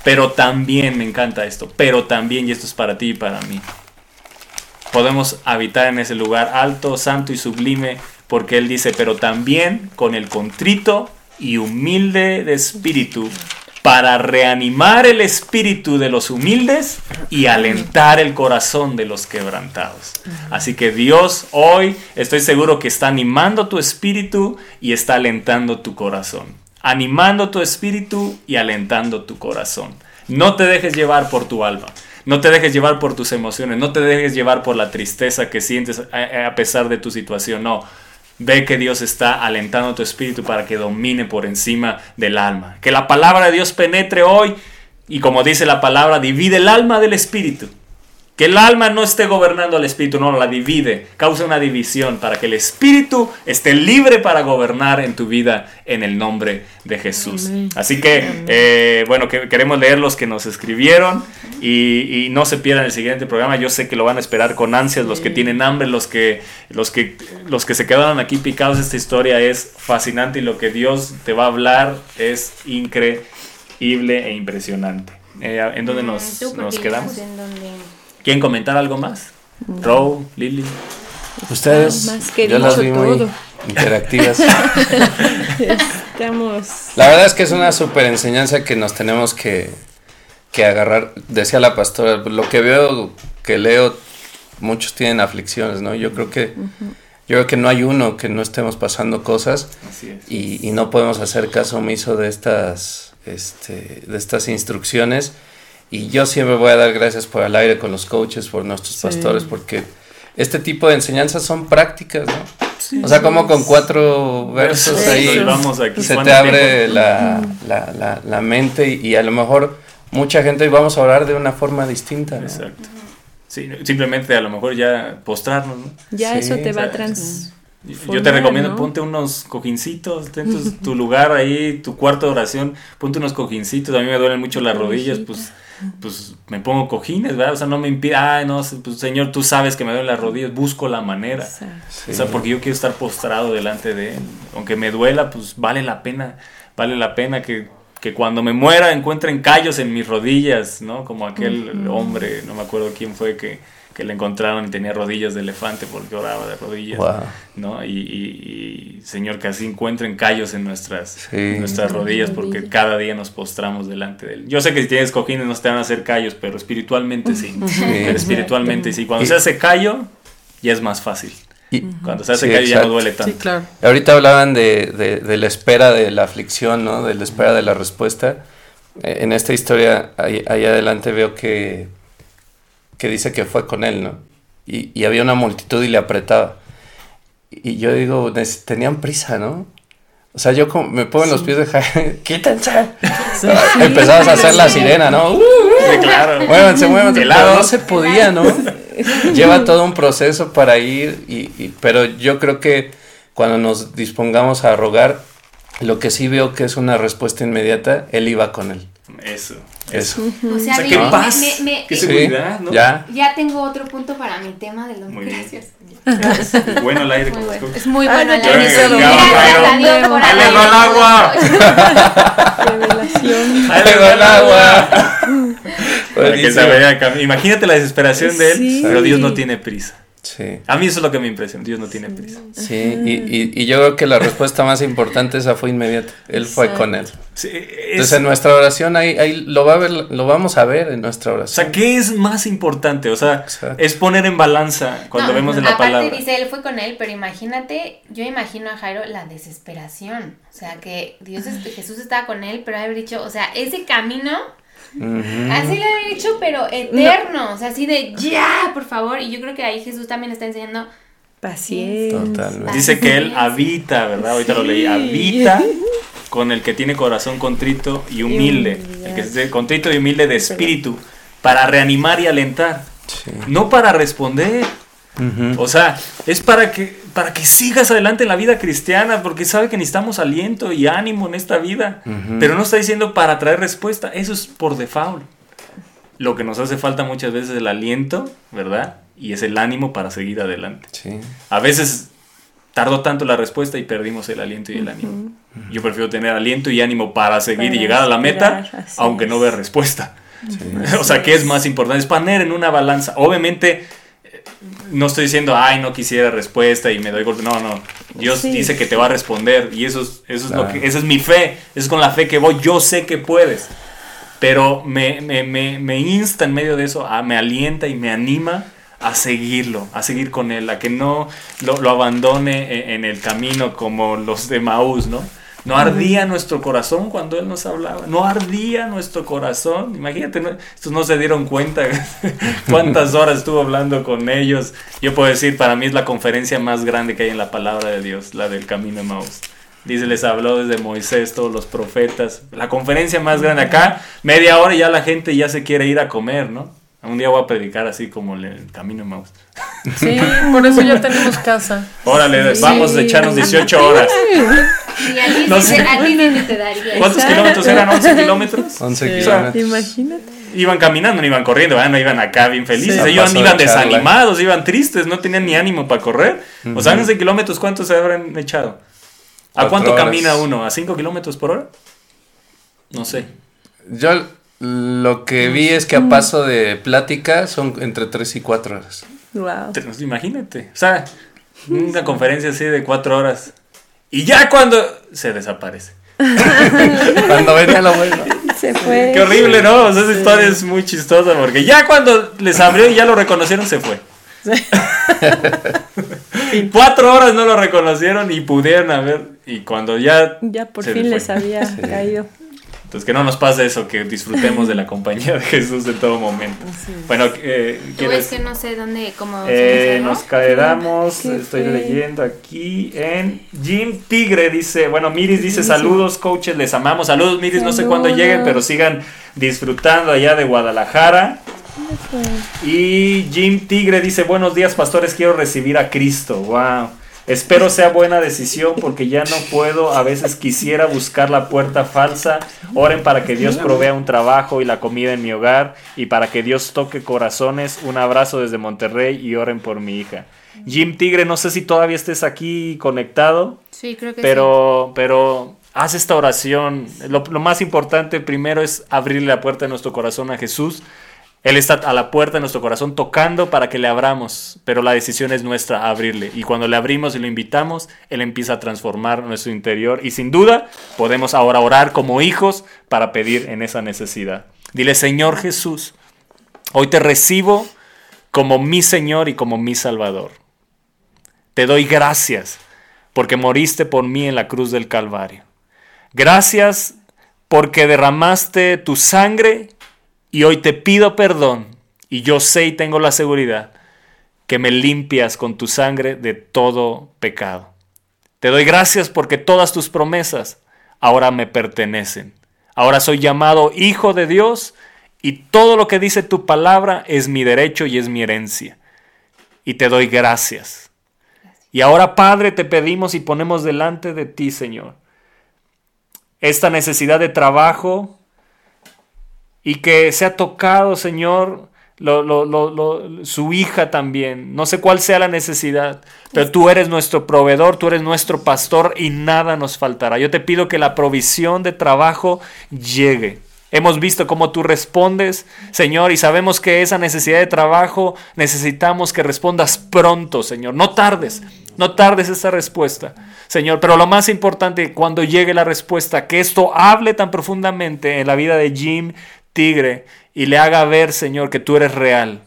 pero también, me encanta esto, pero también, y esto es para ti y para mí, podemos habitar en ese lugar alto, santo y sublime, porque Él dice, pero también con el contrito y humilde de espíritu, para reanimar el espíritu de los humildes y alentar el corazón de los quebrantados. Así que Dios hoy estoy seguro que está animando tu espíritu y está alentando tu corazón. Animando tu espíritu y alentando tu corazón. No te dejes llevar por tu alma. No te dejes llevar por tus emociones. No te dejes llevar por la tristeza que sientes a, pesar de tu situación. No. Ve que Dios está alentando tu espíritu para que domine por encima del alma. Que la palabra de Dios penetre hoy y como dice la palabra, divide el alma del espíritu. Que el alma no esté gobernando al espíritu, no, la divide, causa una división para que el espíritu esté libre para gobernar en tu vida en el nombre de Jesús. Así que, eh, bueno, que, queremos leer los que nos escribieron y, y no se pierdan el siguiente programa. Yo sé que lo van a esperar con ansias, los que tienen hambre, los que, los que, los que se quedaron aquí picados. Esta historia es fascinante y lo que Dios te va a hablar es increíble e impresionante. Eh, ¿En dónde nos, Mm, nos quedamos? en dónde- ¿Quieren comentar algo más? Row, Lily. Ustedes, Más que yo las vi muy todo. interactivas. *laughs* Estamos. La verdad es que es una súper enseñanza que nos tenemos que, que agarrar. Decía la pastora, lo que veo, que leo, muchos tienen aflicciones, ¿no? Yo creo que, yo creo que no hay uno que no estemos pasando cosas Así es. y, y no podemos hacer caso omiso de estas, este, de estas instrucciones. Y yo siempre voy a dar gracias por el aire con los coaches, por nuestros pastores, porque este tipo de enseñanzas son prácticas, ¿no? O sea, como con cuatro versos ahí vamos aquí, se ¿cuánto te abre la, la, la, la mente y, y a lo mejor mucha gente vamos a orar de una forma distinta. ¿no? Exacto. Sí, simplemente a lo mejor ya postrarnos, ¿no? Ya Sí, eso te va a trans... Yo te recomiendo, ¿no? ponte unos cojincitos, ten tu, *laughs* tu lugar ahí, tu cuarto de oración, ponte unos cojincitos, a mí me duelen mucho las rodillas, pues, pues me pongo cojines, ¿verdad? O sea, no me impide, ay, no, pues Señor, tú sabes que me duelen las rodillas, busco la manera. Sí. O sea, porque yo quiero estar postrado delante de Él. Aunque me duela, pues vale la pena, vale la pena que, que cuando me muera encuentren callos en mis rodillas, ¿no? Como aquel hombre, no me acuerdo quién fue, que, que le encontraron y tenía rodillas de elefante porque oraba de rodillas, Wow. ¿no? Y, y- y, Señor, que así encuentren callos en nuestras, Sí. en nuestras rodillas porque cada día nos postramos delante de Él. Yo sé que si tienes cojines no te van a hacer callos, pero espiritualmente sí. *laughs* Pero espiritualmente sí. Cuando Y- se hace callo, ya es más fácil. Y Cuando se hace Sí, callo ya no duele tanto. Sí, claro. ahorita hablaban de, de, de la espera de la aflicción, ¿no? De la espera de la respuesta. Eh, En esta historia, ahí, ahí adelante veo que, que dice que fue con él, ¿no? Y, y había una multitud y le apretaba. Y yo digo, "Nes- tenían prisa, ¿no? O sea, yo como me pongo en los pies de Jaime, *laughs* quítense. *laughs* Empezabas a hacer la sirena, ¿no? Sí, claro. Muévanse, muévanse. Pero no se podía, ¿no? *laughs* Lleva todo un proceso para ir, y, y- pero yo creo que cuando nos dispongamos a rogar, lo que sí veo que es una respuesta inmediata, él iba con él. Eso. Eso. O sea, O sea, qué me- paz, me- me- qué Sí, seguridad, ¿no? Ya. Ya tengo otro punto para mi tema de los Muy bien. gracias. Bueno el aire Muy bueno. Es muy bueno no, el aire. ¡Ahí le va el agua! Revelación. *laughs* ¡Ahí le va el agua! Para que se vaya a cam- Imagínate la desesperación de él, Sí. pero Dios no tiene prisa. Sí, A mí eso es lo que me impresiona, Dios no tiene prisa. sí, y, y- y yo creo que la respuesta más importante esa fue inmediata. Él fue Exacto. con él. Sí, es- Entonces en nuestra oración ahí, ahí lo va a ver, lo vamos a ver en nuestra o oración. sea, ¿qué es más importante? O sea, Exacto. es poner en balanza cuando No, vemos en la aparte palabra. dice, él fue con él, pero imagínate, yo imagino a Jairo la desesperación. O sea, que Dios, es- Jesús estaba con él, pero haber dicho, o sea, ese camino, Así lo había hecho, pero eterno. O sea, así de, ya, por favor. Y yo creo que ahí Jesús también está enseñando, Paciencia. Totalmente. Dice que él habita, ¿verdad? Ahorita lo leí. Habita con el que tiene corazón contrito y humilde. El que es contrito y humilde de espíritu. Para reanimar y alentar. Sí. No para responder. O sea, es para que, para que sigas adelante en la vida cristiana, porque sabe que necesitamos aliento y ánimo en esta vida. Pero no está diciendo para traer respuesta, eso es por default. Lo que nos hace falta muchas veces es el aliento, ¿verdad? Y es el ánimo para seguir adelante. Sí. A veces tardó tanto la respuesta y perdimos el aliento y el ánimo. Yo prefiero tener aliento y ánimo para seguir Para y llegar a la meta, aunque no vea respuesta. *laughs* o sea, ¿qué es más importante? Es poner en una balanza. Obviamente, no estoy diciendo, ay, no quisiera respuesta y me doy golpe. No, no. Dios Sí. dice que te va a responder y eso es, eso es lo Claro. que, esa es mi fe. Eso es con la fe que voy. Yo sé que puedes. Pero me, me, me, me insta en medio de eso, a- me alienta y me anima a seguirlo, a seguir con él, a que no lo, lo abandone en, en el camino como los de Maús, ¿no? No ardía nuestro corazón cuando él nos hablaba, no ardía nuestro corazón. Imagínate, ¿no? estos no se dieron cuenta *laughs* cuántas horas estuvo hablando con ellos. Yo puedo decir, para mí es la conferencia más grande que hay en la palabra de Dios, la del camino de Maús. Dice, les habló desde Moisés, todos los profetas. La conferencia más grande acá, media hora y ya la gente ya se quiere ir a comer, ¿no? Un día voy a predicar así como el- camino de Maús. Sí, por eso ya tenemos casa. Órale, vamos a echarnos 18 horas. y a ti, No sé. te- daría. ¿Cuántos Exacto. kilómetros eran? ¿11 kilómetros? 11 Sí. kilómetros. Imagínate. Iban caminando, no iban corriendo, ¿verdad? no iban acá bien felices. Sí. Ellos iban, de desanimados, iban tristes, no tenían ni ánimo para correr. O sea, 11 kilómetros, ¿cuántos se habrán echado? ¿A cuánto horas. camina uno? ¿A 5 kilómetros por hora? No sé. Yo lo que vi es que a paso de plática son entre 3 y 4 horas. Wow. Te- Imagínate. O sea, una conferencia así de 4 horas. Y ya cuando se desaparece. *laughs* Cuando venía lo bueno. Se fue. Qué horrible, ¿no? O sea, esa historia es muy chistosa porque ya cuando les abrió y ya lo reconocieron, se fue. *laughs* Cuatro horas no lo reconocieron y pudieron haber. Y cuando ya. Ya por fin fue. les había caído. Entonces, que no nos pase eso, que disfrutemos de la compañía de Jesús en todo momento. Bueno, eh, ¿quieres? que no sé dónde, cómo Eh, nos quedamos, estoy leyendo aquí en Jim Tigre dice, bueno, Miris dice saludos coaches, les amamos, saludos Miris, no sé cuándo Saludos. lleguen, pero sigan disfrutando allá de Guadalajara. Y Jim Tigre dice, buenos días pastores, quiero recibir a Cristo, wow. Espero sea buena decisión porque ya no puedo, a veces quisiera buscar la puerta falsa. Oren para que Dios provea un trabajo y la comida en mi hogar y para que Dios toque corazones. Un abrazo desde Monterrey y oren por mi hija. Jim Tigre, no sé si todavía estés aquí conectado, Sí, creo que pero, pero haz esta oración. Lo, lo más importante primero es abrirle la puerta de nuestro corazón a Jesús. Él está a la puerta de nuestro corazón tocando para que le abramos, pero la decisión es nuestra abrirle. Y cuando le abrimos y lo invitamos, Él empieza a transformar nuestro interior. Y sin duda podemos ahora orar como hijos para pedir en esa necesidad. Dile, Señor Jesús, hoy te recibo como mi Señor y como mi Salvador. Te doy gracias porque moriste por mí en la cruz del Calvario. Gracias porque derramaste tu sangre y hoy te pido perdón y yo sé y tengo la seguridad que me limpias con tu sangre de todo pecado. Te doy gracias porque todas tus promesas ahora me pertenecen. Ahora soy llamado hijo de Dios y todo lo que dice tu palabra es mi derecho y es mi herencia. Y te doy gracias. Y ahora, Padre, te pedimos y ponemos delante de ti, Señor, esta necesidad de trabajo y que sea tocado, Señor, lo- lo- lo- su hija también. No sé cuál sea la necesidad, pero tú eres nuestro proveedor, tú eres nuestro pastor y nada nos faltará. Yo te pido que la provisión de trabajo llegue. Hemos visto cómo tú respondes, Señor, y sabemos que esa necesidad de trabajo necesitamos que respondas pronto, Señor. No tardes, no tardes esa respuesta, Señor. Pero lo más importante, cuando llegue la respuesta, que esto hable tan profundamente en la vida de Jim Tigre y le haga ver, Señor, que tú eres real.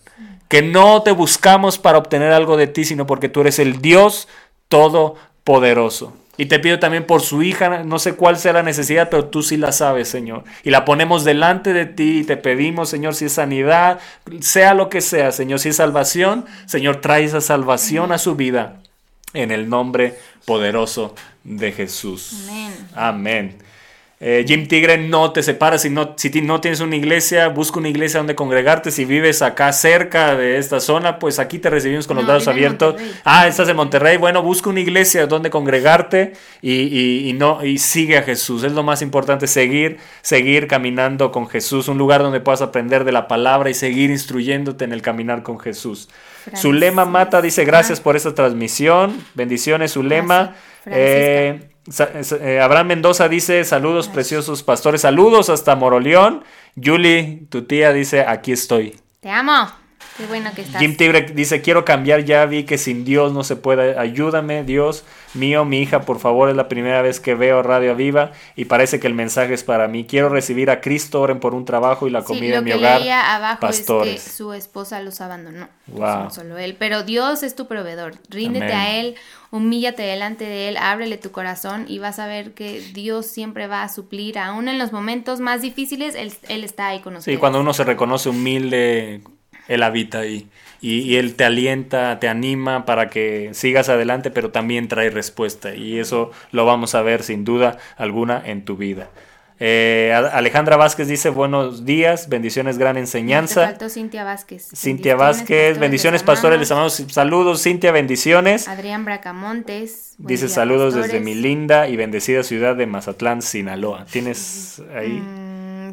Que no te buscamos para obtener algo de ti, sino porque tú eres el Dios todopoderoso. Y te pido también por su hija, no sé cuál sea la necesidad, pero tú sí la sabes, Señor. Y la ponemos delante de ti y te pedimos, Señor, si es sanidad, sea lo que sea, Señor, si es salvación, Señor, trae esa salvación a su vida en el nombre poderoso de Jesús. Amén. Amén. Eh, Jim Tigre, no te separes. Si no, si no tienes una iglesia, busca una iglesia donde congregarte. Si vives acá cerca de esta zona, pues aquí te recibimos con los brazos abiertos. Ah, estás en Monterrey. Bueno, busca una iglesia donde congregarte y, y- y no, y sigue a Jesús. Es lo más importante, seguir, seguir caminando con Jesús. Un lugar donde puedas aprender de la palabra y seguir instruyéndote en el caminar con Jesús. Francis. Zulema Mata dice gracias por esta transmisión. Bendiciones, Zulema. Eh, eh, Abraham Mendoza dice saludos preciosos pastores, saludos hasta Moroleón. Julie, tu tía dice aquí estoy. Te amo. Qué bueno que estás. Jim Tigre dice quiero cambiar ya vi que sin Dios no se puede. Ayúdame Dios mío, mi hija por favor es la primera vez que veo Radio Viva y parece que el mensaje es para mí. Quiero recibir a Cristo, oren por un trabajo y la Sí, comida lo en mi que hogar. leía abajo pastores. es que su esposa los abandonó. Wow. No solo él. Pero Dios es tu proveedor. Ríndete Amén. a Él, humíllate delante de Él, ábrele tu corazón y vas a ver que Dios siempre va a suplir, aún en los momentos más difíciles, Él, él está ahí con nosotros. Sí, cuando uno se reconoce humilde, Él habita ahí. Y, y Él te alienta, te anima para que sigas adelante, pero también trae respuesta. Y eso lo vamos a ver sin duda alguna en tu vida. Eh, Alejandra Vázquez dice buenos días, bendiciones, gran Te enseñanza. faltó Cintia Vázquez. Cintia Vázquez, bendiciones pastores, les amamos. Saludos, Cintia, bendiciones. Adrián Bracamontes. Dice día, saludos desde mi linda y bendecida ciudad de Mazatlán, Sinaloa. ¿Tienes ahí? Mm,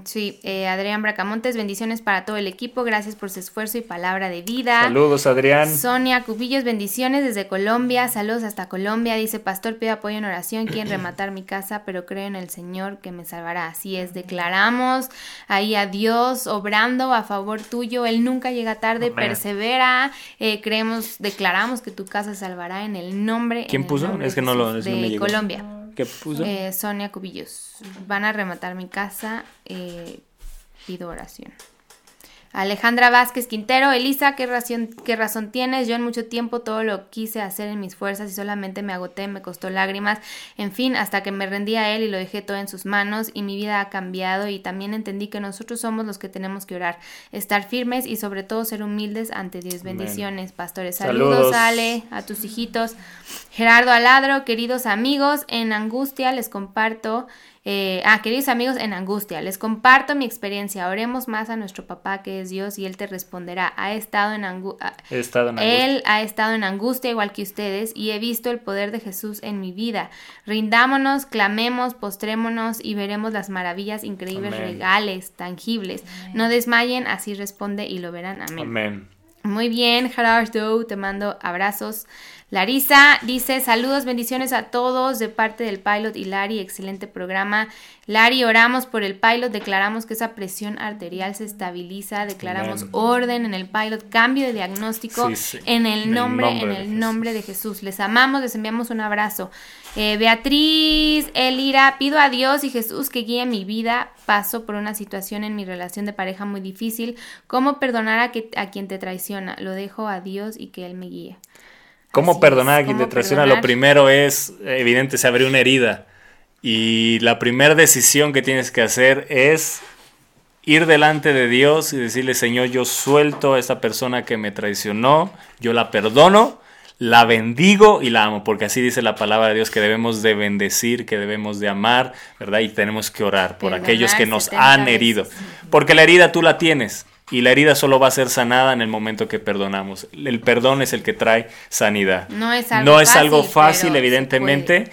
Sí, eh, Adrián Bracamontes, bendiciones para todo el equipo, gracias por su esfuerzo y palabra de vida. Saludos, Adrián. Sonia Cubillos, bendiciones desde Colombia, saludos hasta Colombia, dice Pastor, pido apoyo en oración, quieren *clears throat* rematar mi casa, pero creo en el Señor que me salvará. Así es, declaramos ahí a Dios obrando a favor tuyo, Él nunca llega tarde, Amén. persevera, eh, creemos, declaramos que tu casa salvará en el nombre. ¿Quién puso? Es que no lo- que de me llegó. Colombia. ¿Qué puso? Eh, Sonia Cubillos. Van a rematar mi casa. eh, pido oración. Alejandra Vázquez Quintero, Elisa, ¿qué razón, ¿qué razón tienes? Yo en mucho tiempo todo lo quise hacer en mis fuerzas y solamente me agoté, me costó lágrimas, en fin, hasta que me rendí a él y lo dejé todo en sus manos y mi vida ha cambiado y también entendí que nosotros somos los que tenemos que orar, estar firmes y sobre todo ser humildes ante Dios. Bendiciones, pastores. Saludos, Saludos. Ale, a tus hijitos. Gerardo Aladro, queridos amigos, en angustia les comparto eh, ah, queridos amigos, en angustia, les comparto mi experiencia. Oremos más a nuestro papá que es Dios y Él te responderá. Ha estado en. He estado en angustia. Él ha estado en angustia igual que ustedes y he visto el poder de Jesús en mi vida. Rindámonos, clamemos, postrémonos y veremos las maravillas increíbles, Amén. regales, tangibles. No desmayen, así responde y lo verán. Amén. Amén. Muy bien, Gerardo, te mando abrazos. Larisa dice saludos, bendiciones a todos de parte del pilot y Lari, excelente programa. Lari, oramos por el pilot, declaramos que esa presión arterial se estabiliza, declaramos orden en el pilot, cambio de diagnóstico Sí, sí. en el En el nombre, nombre en de el Jesús. nombre de Jesús. Les amamos, les enviamos un abrazo. Eh, Beatriz, Elira, pido a Dios y Jesús que guíe mi vida. Paso por una situación en mi relación de pareja muy difícil. ¿Cómo perdonar a, que, a quien te traiciona? Lo dejo a Dios y que Él me guíe. ¿Cómo Así perdonar es, a quien ¿cómo te traiciona? perdonar? Lo primero es, evidente, se abrió una herida. Y la primera decisión que tienes que hacer es ir delante de Dios y decirle, Señor, yo suelto a esta persona que me traicionó, yo la perdono, la bendigo y la amo, porque así dice la palabra de Dios que debemos de bendecir, que debemos de amar, ¿verdad? Y tenemos que orar por Perdonar aquellos que nos 70 han herido. Porque la herida tú la tienes. Y la herida solo va a ser sanada en el momento que perdonamos. El perdón es el que trae sanidad. No es algo No es fácil, algo fácil, evidentemente,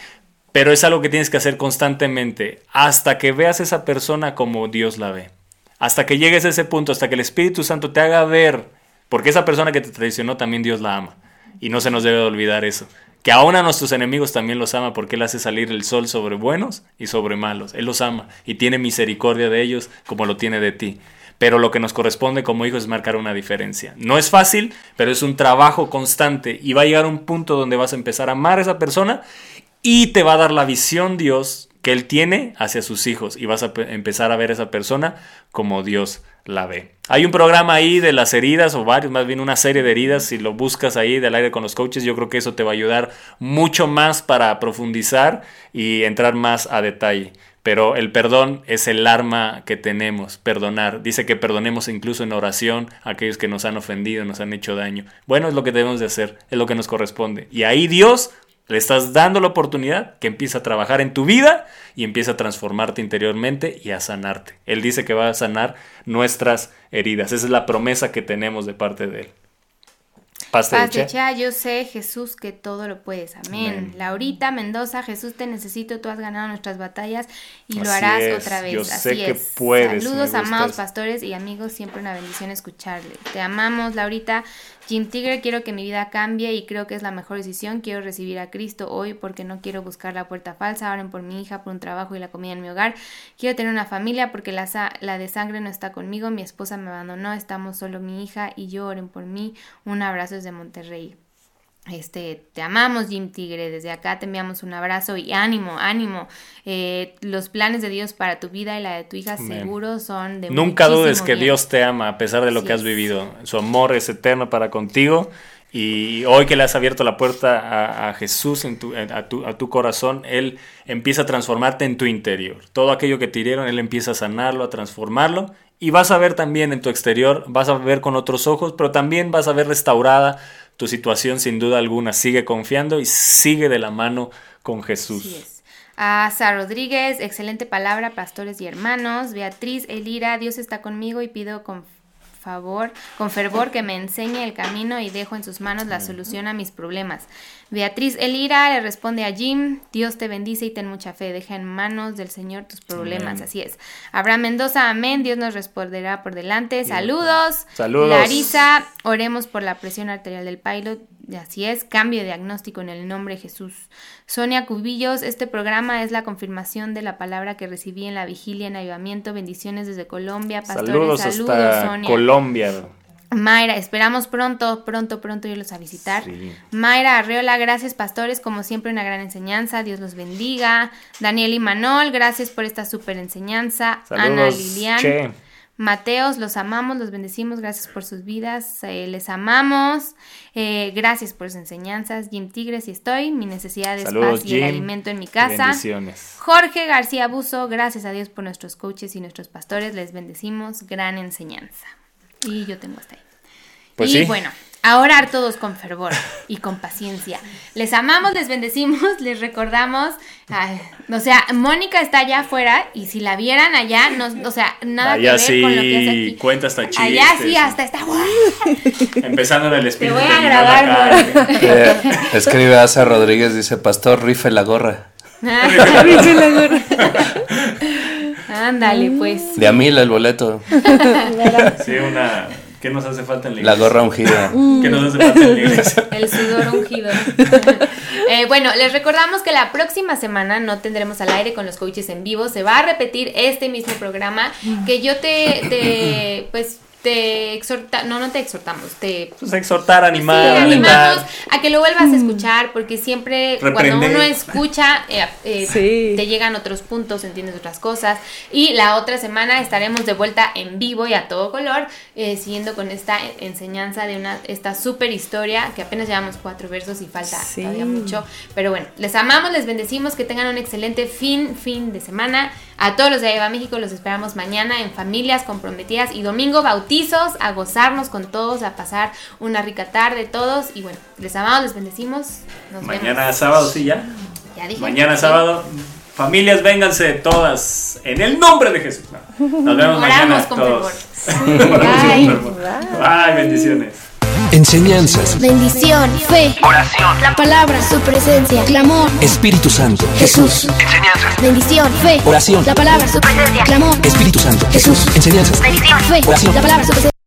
pero es algo que tienes que hacer constantemente hasta que veas a esa persona como Dios la ve. Hasta que llegues a ese punto, hasta que el Espíritu Santo te haga ver, porque esa persona que te traicionó también Dios la ama. Y no se nos debe de olvidar eso. Que aún a nuestros enemigos también los ama porque Él hace salir el sol sobre buenos y sobre malos. Él los ama y tiene misericordia de ellos como lo tiene de ti. Pero lo que nos corresponde como hijos es marcar una diferencia. No es fácil, pero es un trabajo constante y va a llegar un punto donde vas a empezar a amar a esa persona y te va a dar la visión Dios que Él tiene hacia sus hijos y vas a pe- empezar a ver a esa persona como Dios la ve. Hay un programa ahí de las heridas o varios, más bien una serie de heridas, si lo buscas ahí del aire con los coaches, yo creo que eso te va a ayudar mucho más para profundizar y entrar más a detalle. Pero el perdón es el arma que tenemos, perdonar. Dice que perdonemos incluso en oración a aquellos que nos han ofendido, nos han hecho daño. Bueno, es lo que debemos de hacer, es lo que nos corresponde. Y ahí Dios le estás dando la oportunidad que empiece a trabajar en tu vida y empieza a transformarte interiormente y a sanarte. Él dice que va a sanar nuestras heridas. Esa es la promesa que tenemos de parte de Él. Paz Paz de de Che. Cha, yo sé, Jesús, que todo lo puedes. Amén. Amén. Laurita Mendoza, Jesús, te necesito, tú has ganado nuestras batallas y lo harás es, otra vez. yo Así sé que es. puedes, Saludos, amados pastores y amigos, siempre una bendición escucharle. Te amamos, Laurita. Jim Tigre, quiero que mi vida cambie y creo que es la mejor decisión. Quiero recibir a Cristo hoy porque no quiero buscar la puerta falsa. Oren por mi hija, por un trabajo y la comida en mi hogar. Quiero tener una familia porque la, la de sangre no está conmigo. Mi esposa me abandonó. Estamos solo mi hija y yo. Oren por mí. Un abrazo desde Monterrey. Este, te amamos, Jim Tigre. Desde acá te enviamos un abrazo y ánimo, ánimo. Eh, los planes de Dios para tu vida y la de tu hija seguro son de Nunca dudes que bien. Dios te ama a pesar de lo que has vivido. Su amor es eterno para contigo. Y hoy que le has abierto la puerta a, a Jesús en tu, a, tu, a tu corazón, Él empieza a transformarte en tu interior. Todo aquello que te hirieron, Él empieza a sanarlo, a transformarlo. Y vas a ver también en tu exterior, vas a ver con otros ojos, pero también vas a ver restaurada tu situación sin duda alguna. Sigue confiando y sigue de la mano con Jesús. Así. A Rodríguez, excelente palabra, pastores y hermanos. Beatriz Elira, Dios está conmigo y pido con favor, con fervor que me enseñe el camino y dejo en sus manos la solución a mis problemas. Beatriz Elira le responde a Jim, Dios te bendice y ten mucha fe, deja en manos del Señor tus problemas, Amén. así es. Abraham Mendoza, amén, Dios nos responderá por delante. Saludos. Saludos. Larisa, oremos por la presión arterial del pilot. Así es, cambio de diagnóstico en el nombre de Jesús. Sonia Cubillos, este programa es la confirmación de la palabra que recibí en la vigilia en ayudamiento. Bendiciones desde Colombia, pastores. Saludos, Saludos, hasta Sonia. Colombia. Mayra, esperamos pronto, pronto, pronto irlos a visitar. Sí. Mayra Arreola, gracias pastores, como siempre una gran enseñanza, Dios los bendiga. Daniel y Manol, gracias por esta súper enseñanza. Ana Lilian. Che. Mateos, los amamos, los bendecimos, gracias por sus vidas, eh, les amamos, eh, gracias por sus enseñanzas. Jim Tigres, y estoy, mi necesidad de Saludos, espacio y el alimento en mi casa. Bendiciones. Jorge García Buzo, gracias a Dios por nuestros coaches y nuestros pastores, les bendecimos, gran enseñanza. Y yo tengo hasta ahí. Pues y sí. bueno, a orar todos con fervor y con paciencia. Les amamos, les bendecimos, *laughs* les recordamos. ay, o sea, Mónica está allá afuera y si la vieran allá, no, o sea, nada Allá que ver con lo que hace sí aquí. cuenta hasta chistes. Allá sí, hasta está. *laughs* Empezando en el espíritu. voy a grabar, acá. Eh, escribe Asa Rodríguez, dice, Pastor, rife la gorra. Ándale, pues. De a mil el boleto. Sí, una. ¿Qué nos hace falta en la La iglesia? gorra ungida. *laughs* ¿Qué nos hace falta en la iglesia? El sudor ungido. *laughs* Eh, bueno, les recordamos que la próxima semana no tendremos al aire con los coaches en vivo. Se va a repetir este mismo programa que yo te, te pues, te exhorta, no, no te exhortamos, te Pues exhortar, Sí, animar, animamos alentar. a que lo vuelvas a escuchar porque siempre cuando uno escucha eh, eh, *laughs* Sí. te llegan otros puntos, entiendes otras cosas y la otra semana estaremos de vuelta en vivo y a todo color eh, siguiendo con esta enseñanza de una esta super historia que apenas llevamos cuatro versos y falta Sí. todavía mucho pero bueno les amamos les bendecimos que tengan un excelente fin fin de semana a todos los de Ayuda México los esperamos mañana en familias comprometidas y domingo bautizos, a gozarnos con todos, a pasar una rica tarde todos y bueno, les amamos, les bendecimos. Nos Mañana vemos. sábado, sí, ya. Ya dije. Mañana Sí. sábado. Familias, vénganse todas en el nombre de Jesús. No, Nos vemos Oramos mañana con todos. fervor. *laughs* Bye. fervor. Ay, bendiciones. Enseñanzas. Bendición, fe, oración, la palabra, su presencia, clamor, Espíritu Santo. Jesús. Bendición, fe, Oración. la palabra, su presencia, clamor, Espíritu Santo. Jesús. Enseñanzas. Bendición, fe, Oración. la palabra, su presencia.